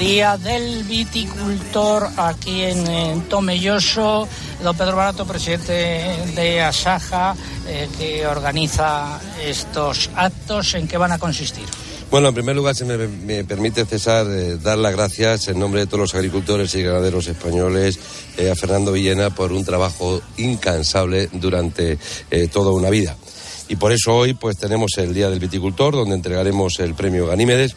Día del Viticultor aquí en, en Tomelloso. Don Pedro Barato, presidente de Asaja, eh, que organiza estos actos, ¿en qué van a consistir? Bueno, en primer lugar, si me, permite, César, eh, dar las gracias en nombre de todos los agricultores y ganaderos españoles eh, a Fernando Villena por un trabajo incansable durante toda una vida. Y por eso hoy pues tenemos el Día del Viticultor, donde entregaremos el premio Ganímedes,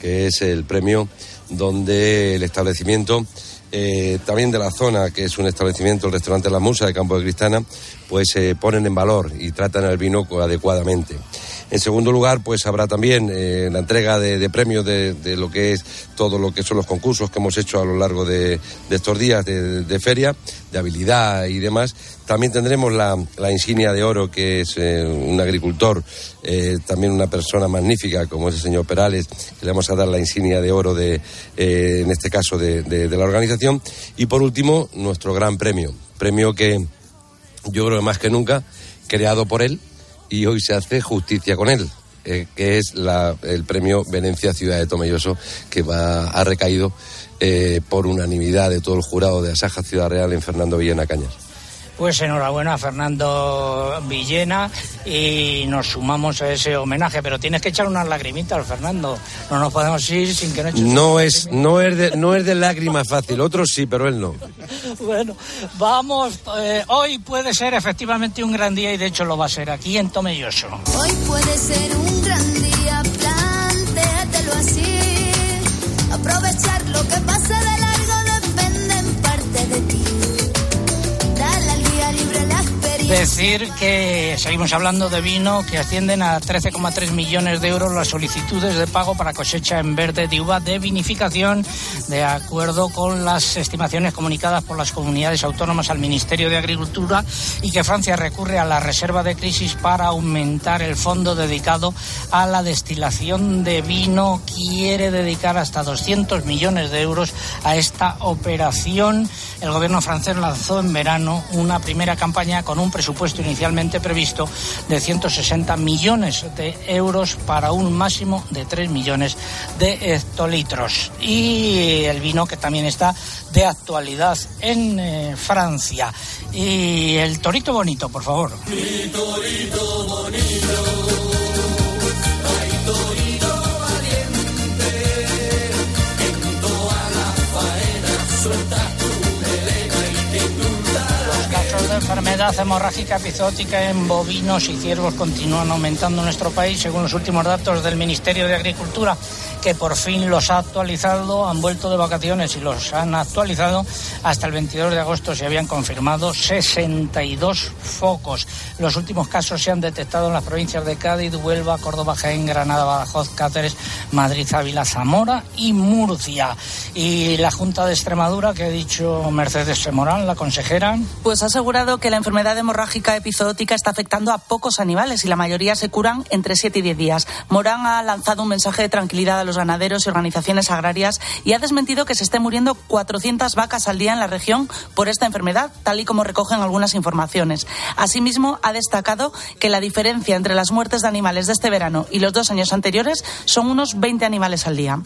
que es el premio donde el establecimiento eh, también de la zona, que es un establecimiento, el restaurante La Musa de Campo de Cristana, pues se ponen en valor y tratan al vino adecuadamente. En segundo lugar, pues habrá también eh, la entrega de, premios de, lo que es todo lo que son los concursos que hemos hecho a lo largo de, estos días de, feria, de habilidad y demás. También tendremos la, insignia de oro, que es eh, un agricultor, eh, también una persona magnífica como es el señor Perales, que le vamos a dar la insignia de oro de, en este caso, de la organización. Y por último, nuestro gran premio, premio que yo creo que más que nunca, creado por él y hoy se hace justicia con él. eh, que es la- el premio Venecia Ciudad de Tomelloso, que va, ha recaído eh, por unanimidad de todo el jurado de Asaja Ciudad Real en Fernando Villena Cañas. Pues enhorabuena a Fernando Villena y nos sumamos a ese homenaje, pero tienes que echar unas lagrimitas, Fernando. No nos podemos ir sin que no eches No es, no es, de, no es de lágrima fácil, otros sí, pero él no. (laughs) Bueno, vamos, eh, hoy puede ser efectivamente un gran día y de hecho lo va a ser aquí en Tomelloso. Hoy puede ser un gran día, plantéatelo así. Aprovechar lo que pasa de largo depende en parte de ti. Decir que seguimos hablando de vino, que ascienden a 13,3 millones de euros las solicitudes de pago para cosecha en verde de uva de vinificación, de acuerdo con las estimaciones comunicadas por las comunidades autónomas al Ministerio de Agricultura, y que Francia recurre a la reserva de crisis para aumentar el fondo dedicado a la destilación de vino. Quiere dedicar hasta 200 millones de euros a esta operación. El gobierno francés lanzó en verano una primera campaña con un presupuesto inicialmente previsto de 160 millones de euros para un máximo de 3 millones de hectolitros. Y el vino que también está de actualidad en eh, Francia. Y el torito bonito, por favor. Mi torito bonito, enfermedad hemorrágica epizootica en bovinos y ciervos continúan aumentando en nuestro país, según los últimos datos del Ministerio de Agricultura, que por fin los ha actualizado, han vuelto de vacaciones y los han actualizado. Hasta el 22 de agosto se habían confirmado 62 focos. Los últimos casos se han detectado en las provincias de Cádiz, Huelva, Córdoba, Jaén, Granada, Badajoz, Cáceres, Madrid, Ávila, Zamora y Murcia. Y la Junta de Extremadura, que ha dicho Mercedes Morán, la consejera, Pues ha asegurado que la enfermedad hemorrágica epizootica está afectando a pocos animales y la mayoría se curan entre 7 y 10 días. Morán ha lanzado un mensaje de tranquilidad a los ganaderos y organizaciones agrarias y ha desmentido que se esté muriendo 400 vacas al día en la región por esta enfermedad, tal y como recogen algunas informaciones. Asimismo, ha destacado que la diferencia entre las muertes de animales de este verano y los dos años anteriores son unos 20 animales al día.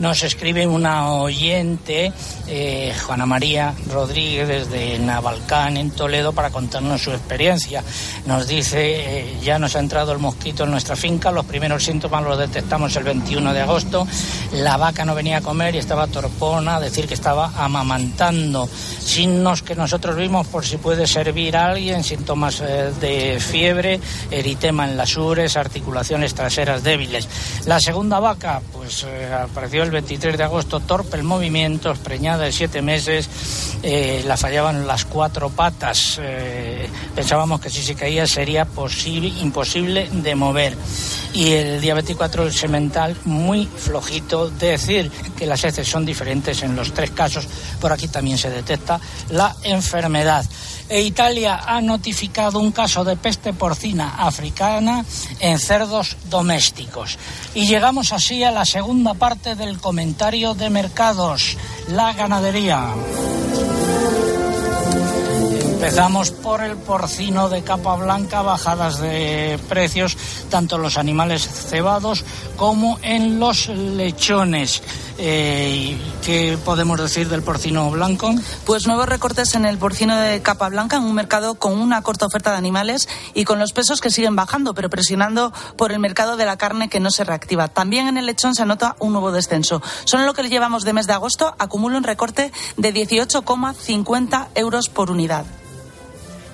Nos escribe una oyente, eh, Juana María Rodríguez, desde Navalcán, en Toledo, para contarnos su experiencia. Nos dice, eh, ya nos ha entrado el mosquito en nuestra finca, los primeros síntomas los detectamos el 21 de agosto, la vaca no venía a comer y estaba torpona, decir que estaba amamantando. Signos que nosotros vimos por si puede servir a alguien, síntomas eh, de fiebre, eritema en las ures, articulaciones traseras débiles. La segunda vaca, pues apareció el 23 de agosto, torpe el movimiento, preñada de siete meses, eh, la fallaban las cuatro patas. eh, pensábamos que si se caía sería posible, imposible de mover. Y el día 24 el semental muy flojito, decir que las heces son diferentes en los tres casos, por aquí también se detecta la enfermedad. E Italia ha notificado un caso de peste porcina africana en cerdos domésticos. Y llegamos así a la segunda parte del comentario de mercados, la ganadería. Empezamos por el porcino de capa blanca, bajadas de precios, tanto en los animales cebados como en los lechones. Eh, ¿Qué podemos decir del porcino blanco? Pues nuevos recortes en el porcino de capa blanca en un mercado con una corta oferta de animales y con los pesos que siguen bajando, pero presionando por el mercado de la carne que no se reactiva. También en el lechón se anota un nuevo descenso. Solo lo que llevamos de mes de agosto acumula un recorte de 18,50 euros por unidad.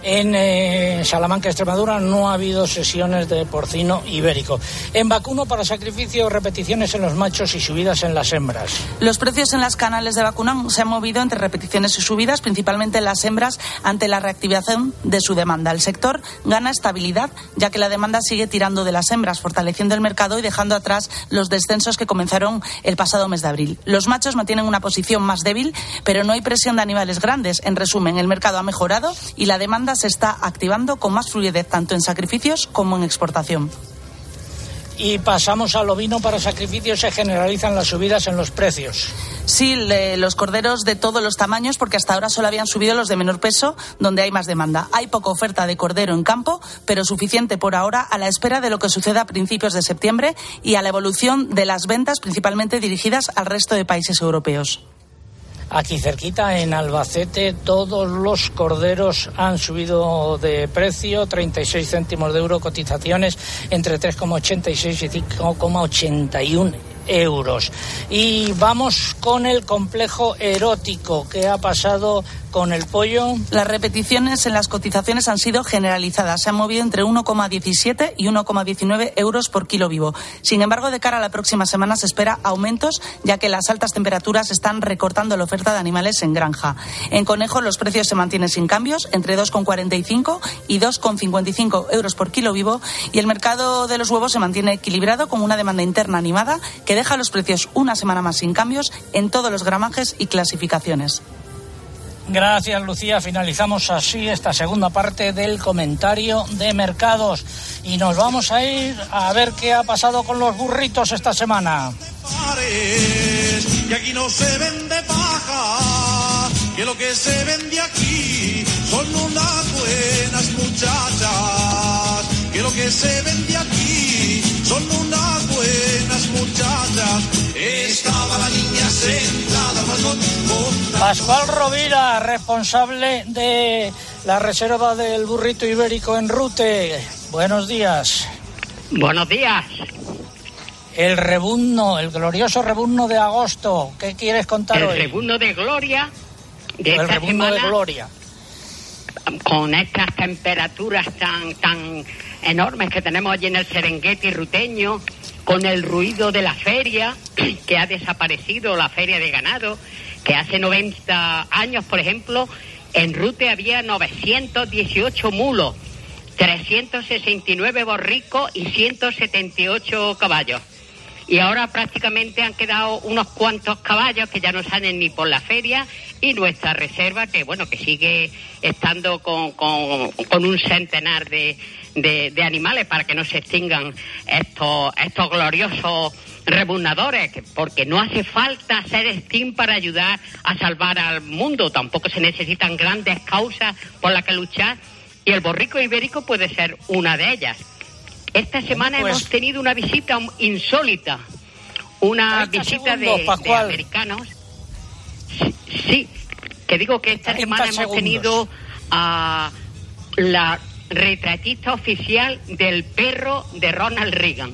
En eh, Salamanca, Extremadura, no ha habido sesiones de porcino ibérico. En vacuno para sacrificio, repeticiones en los machos y subidas en las hembras. Los precios en las canales de vacuno se han movido entre repeticiones y subidas, principalmente en las hembras, ante la reactivación de su demanda. El sector gana estabilidad, ya que la demanda sigue tirando de las hembras, fortaleciendo el mercado y dejando atrás los descensos que comenzaron el pasado mes de abril. Los machos mantienen una posición más débil, pero no hay presión de animales grandes. En resumen, el mercado ha mejorado y la demanda se está activando con más fluidez tanto en sacrificios como en exportación. Y pasamos al ovino para sacrificio, se generalizan las subidas en los precios. Sí, le- los corderos de todos los tamaños, porque hasta ahora solo habían subido los de menor peso, donde hay más demanda. Hay poca oferta de cordero en campo, pero suficiente por ahora a la espera de lo que suceda a principios de septiembre y a la evolución de las ventas, principalmente dirigidas al resto de países europeos. Aquí cerquita, en Albacete, todos los corderos han subido de precio, 36 céntimos de euro, cotizaciones entre 3,86 y 5,81 euros. Y vamos con el complejo erótico. ¿Qué ha pasado con el pollo? Las repeticiones en las cotizaciones han sido generalizadas. Se han movido entre 1,17 y 1,19 euros por kilo vivo. Sin embargo, de cara a la próxima semana se espera aumentos, ya que las altas temperaturas están recortando la oferta de animales en granja. En conejo los precios se mantienen sin cambios, entre 2,45 y 2,55 euros por kilo vivo, y el mercado de los huevos se mantiene equilibrado con una demanda interna animada que deja los precios una semana más sin cambios en todos los gramajes y clasificaciones. Gracias, Lucía. Finalizamos así esta segunda parte del comentario de mercados. Y nos vamos a ir a ver qué ha pasado con los burritos esta semana. que aquí no se vende paja, que lo que se vende aquí son unas buenas muchachas, que lo que se vende aquí son unas buenas muchachas. Estaba la niña sentada al balcón Pascual Rovira, responsable de la reserva del burrito ibérico en Rute. Buenos días. Buenos días. El rebuzno, el glorioso rebuzno de agosto. ¿Qué quieres contar El hoy? segundo de Gloria de el rebuzno de semana, gloria. con estas temperaturas tan tan enormes que tenemos allí en el Serengeti ruteño, con el ruido de la feria, (clears throat) que ha desaparecido la feria de ganado, que hace 90 años, por ejemplo, en Rute había 918 mulos, 369 borricos y 178 caballos. Y ahora prácticamente han quedado unos cuantos caballos que ya no salen ni por la feria y nuestra reserva que bueno que sigue estando con, con- un centenar de, de- animales para que no se extingan estos, estos gloriosos rebuznadores, que- porque no hace falta ser Steam para ayudar a salvar al mundo, tampoco se necesitan grandes causas por las que luchar y el borrico ibérico puede ser una de ellas. Esta semana pues- hemos tenido una visita insólita. una 30 visita de, segundos, de Pascual. americanos. Sí, sí, que digo que esta 30 semana hemos segundos. tenido a la retratista oficial del perro de Ronald Reagan.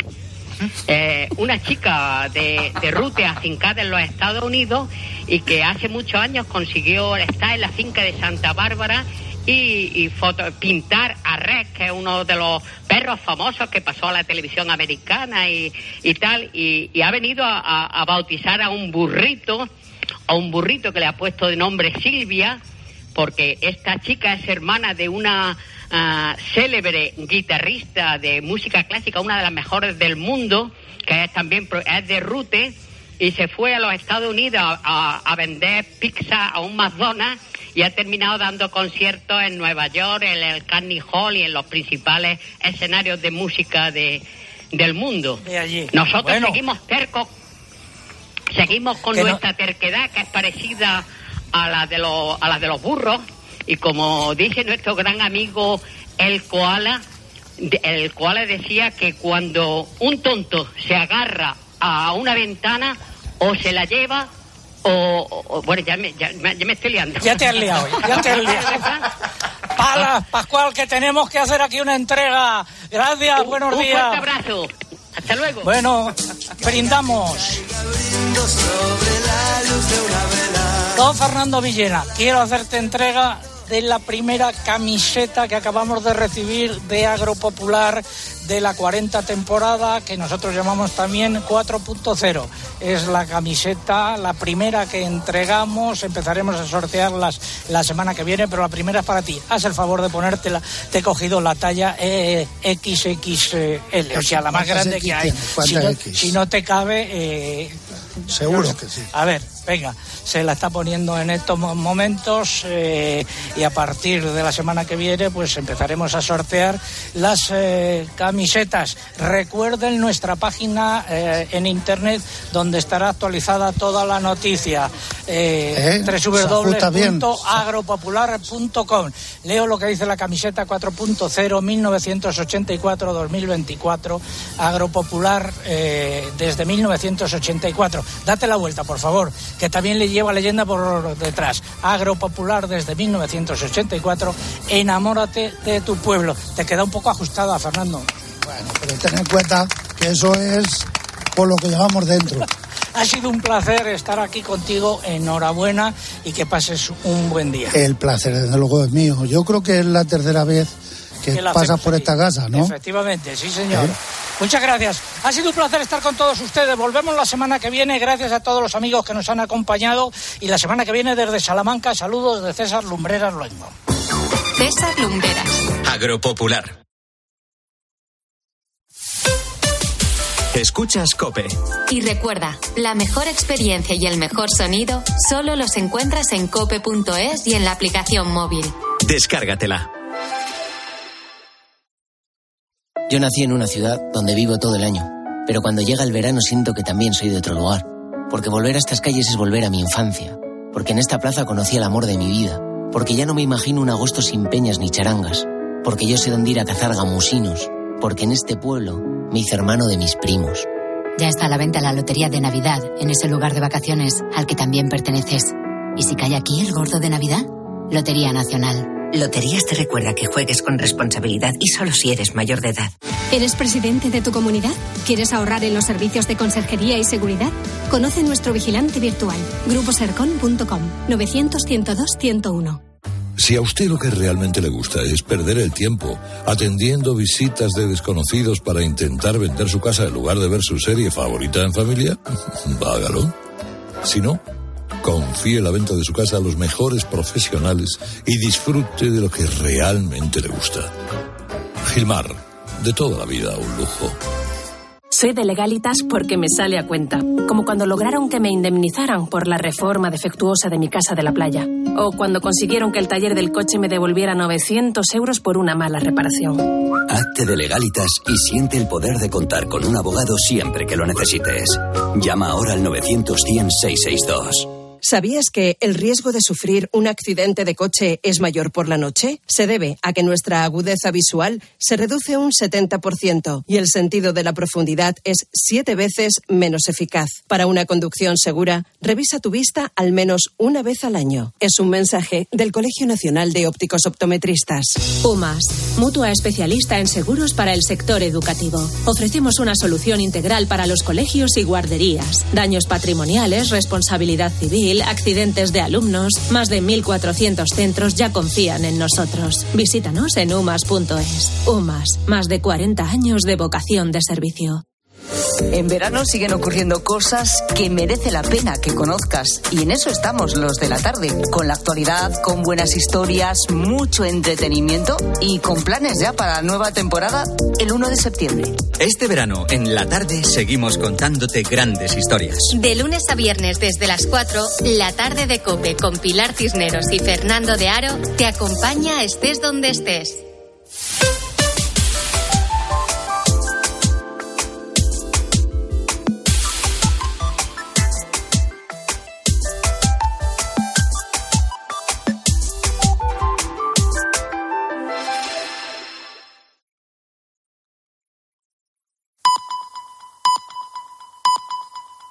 Eh, una chica de, de Rute afincada en los Estados Unidos y que hace muchos años consiguió estar en la finca de Santa Bárbara y, y foto- pintar a Rex, que es uno de los perros famosos que pasó a la televisión americana y, y tal, y, y ha venido a, bautizar a un burrito, a un burrito que le ha puesto de nombre Silvia, porque esta chica es hermana de una ah, célebre guitarrista de música clásica, una de las mejores del mundo, que es también es de Rute, y se fue a los Estados Unidos a vender pizza a un McDonald's y ha terminado dando conciertos en Nueva York, en el Carnegie Hall y en los principales escenarios de música de, del mundo. De allí. Nosotros Bueno. seguimos tercos, seguimos con Que no- nuestra terquedad que es parecida a la de los a la de los burros y como dice nuestro gran amigo el koala, el koala decía que cuando un tonto se agarra a una ventana o se la lleva o, o- o- bueno ya me, ya, me- ya me estoy liando. Ya te has liado, ya te has (laughs) liado. Palas, Pascual, que tenemos que hacer aquí una entrega. Gracias, buenos un días. fuerte abrazo. Hasta luego. Bueno, brindamos. Don Fernando Villena, quiero hacerte entrega de la primera camiseta que acabamos de recibir de Agropopular de la 40 temporada, que nosotros llamamos también 4.0. Es la camiseta, la primera que entregamos. Empezaremos a sortearlas la semana que viene, pero la primera es para ti. Haz el favor de ponértela. Te he cogido la talla eh, XXL, o sea, la más ¿Cuántas grande X que hay. si no te cabe, eh, Seguro que sí. a ver, venga, se la está poniendo en estos mo- momentos eh, y a partir de la semana que viene pues empezaremos a sortear las eh, camisetas. Recuerden nuestra página eh, en internet donde estará actualizada toda la noticia. Www.agropopular.com Leo lo que dice la camiseta 4.0 1984-2024 Agropopular eh, desde 1984. Date la vuelta, por favor, que también le lleva leyenda por detrás. Agropopular desde 1984. Enamórate de tu pueblo. Te queda un poco ajustada, Fernando. Bueno, pero ten en cuenta que eso es por lo que llevamos dentro. (laughs) Ha sido un placer estar aquí contigo. Enhorabuena y que pases un buen día. El placer, desde luego, es mío. Yo creo que es la tercera vez que Que la pasas hacemos por aquí. esta casa, ¿no? Efectivamente, sí, señor. ¿Eh? Muchas gracias. Ha sido un placer estar con todos ustedes. Volvemos la semana que viene. Gracias a todos los amigos que nos han acompañado. Y la semana que viene desde Salamanca, saludos de César Lumbreras Loimo. César Lumberas. Agropopular. Escuchas Cope. Y recuerda, la mejor experiencia y el mejor sonido solo los encuentras en cope.es y en la aplicación móvil. Descárgatela. Yo nací en una ciudad donde vivo todo el año, pero cuando llega el verano siento que también soy de otro lugar, porque volver a estas calles es volver a mi infancia, porque en esta plaza conocí el amor de mi vida, porque ya no me imagino un agosto sin peñas ni charangas, porque yo sé dónde ir a cazar gamusinos, porque en este pueblo me hice hermano de mis primos. Ya está a la venta la lotería de Navidad en ese lugar de vacaciones al que también perteneces. ¿Y si cae aquí el gordo de Navidad? Lotería Nacional. Loterías te recuerda que juegues con responsabilidad y solo si eres mayor de edad. ¿Eres presidente de tu comunidad? ¿Quieres ahorrar en los servicios de conserjería y seguridad? Conoce nuestro vigilante virtual, gruposercon.com 900-102-101. Si a usted lo que realmente le gusta es perder el tiempo atendiendo visitas de desconocidos para intentar vender su casa en lugar de ver su serie favorita en familia, (laughs) hágalo. Si no, confíe la venta de su casa a los mejores profesionales y disfrute de lo que realmente le gusta. Gilmar, de toda la vida un lujo. Soy de legalitas porque me sale a cuenta, como cuando lograron que me indemnizaran por la reforma defectuosa de mi casa de la playa, o cuando consiguieron que el taller del coche me devolviera 900 euros por una mala reparación. Hazte de legalitas y siente el poder de contar con un abogado siempre que lo necesites. Llama ahora al 900 100 662. ¿Sabías que el riesgo de sufrir un accidente de coche es mayor por la noche? Se debe a que nuestra agudeza visual se reduce un 70% y el sentido de la profundidad es siete veces menos eficaz. Para una conducción segura, revisa tu vista al menos una vez al año. Es un mensaje del Colegio Nacional de Ópticos Optometristas. UMAS, mutua especialista en seguros para el sector educativo. Ofrecemos una solución integral para los colegios y guarderías. Daños patrimoniales, responsabilidad civil, accidentes de alumnos. Más de 1.400 centros ya confían en nosotros. Visítanos en umas.es. UMAS, más de 40 años de vocación de servicio. En verano siguen ocurriendo cosas que merece la pena que conozcas y en eso estamos los de la tarde, con la actualidad, con buenas historias, mucho entretenimiento y con planes ya para la nueva temporada el 1 de septiembre. Este verano, en la tarde, seguimos contándote grandes historias. De lunes a viernes desde las 4, la tarde de Cope con Pilar Cisneros y Fernando de Aro te acompaña estés donde estés.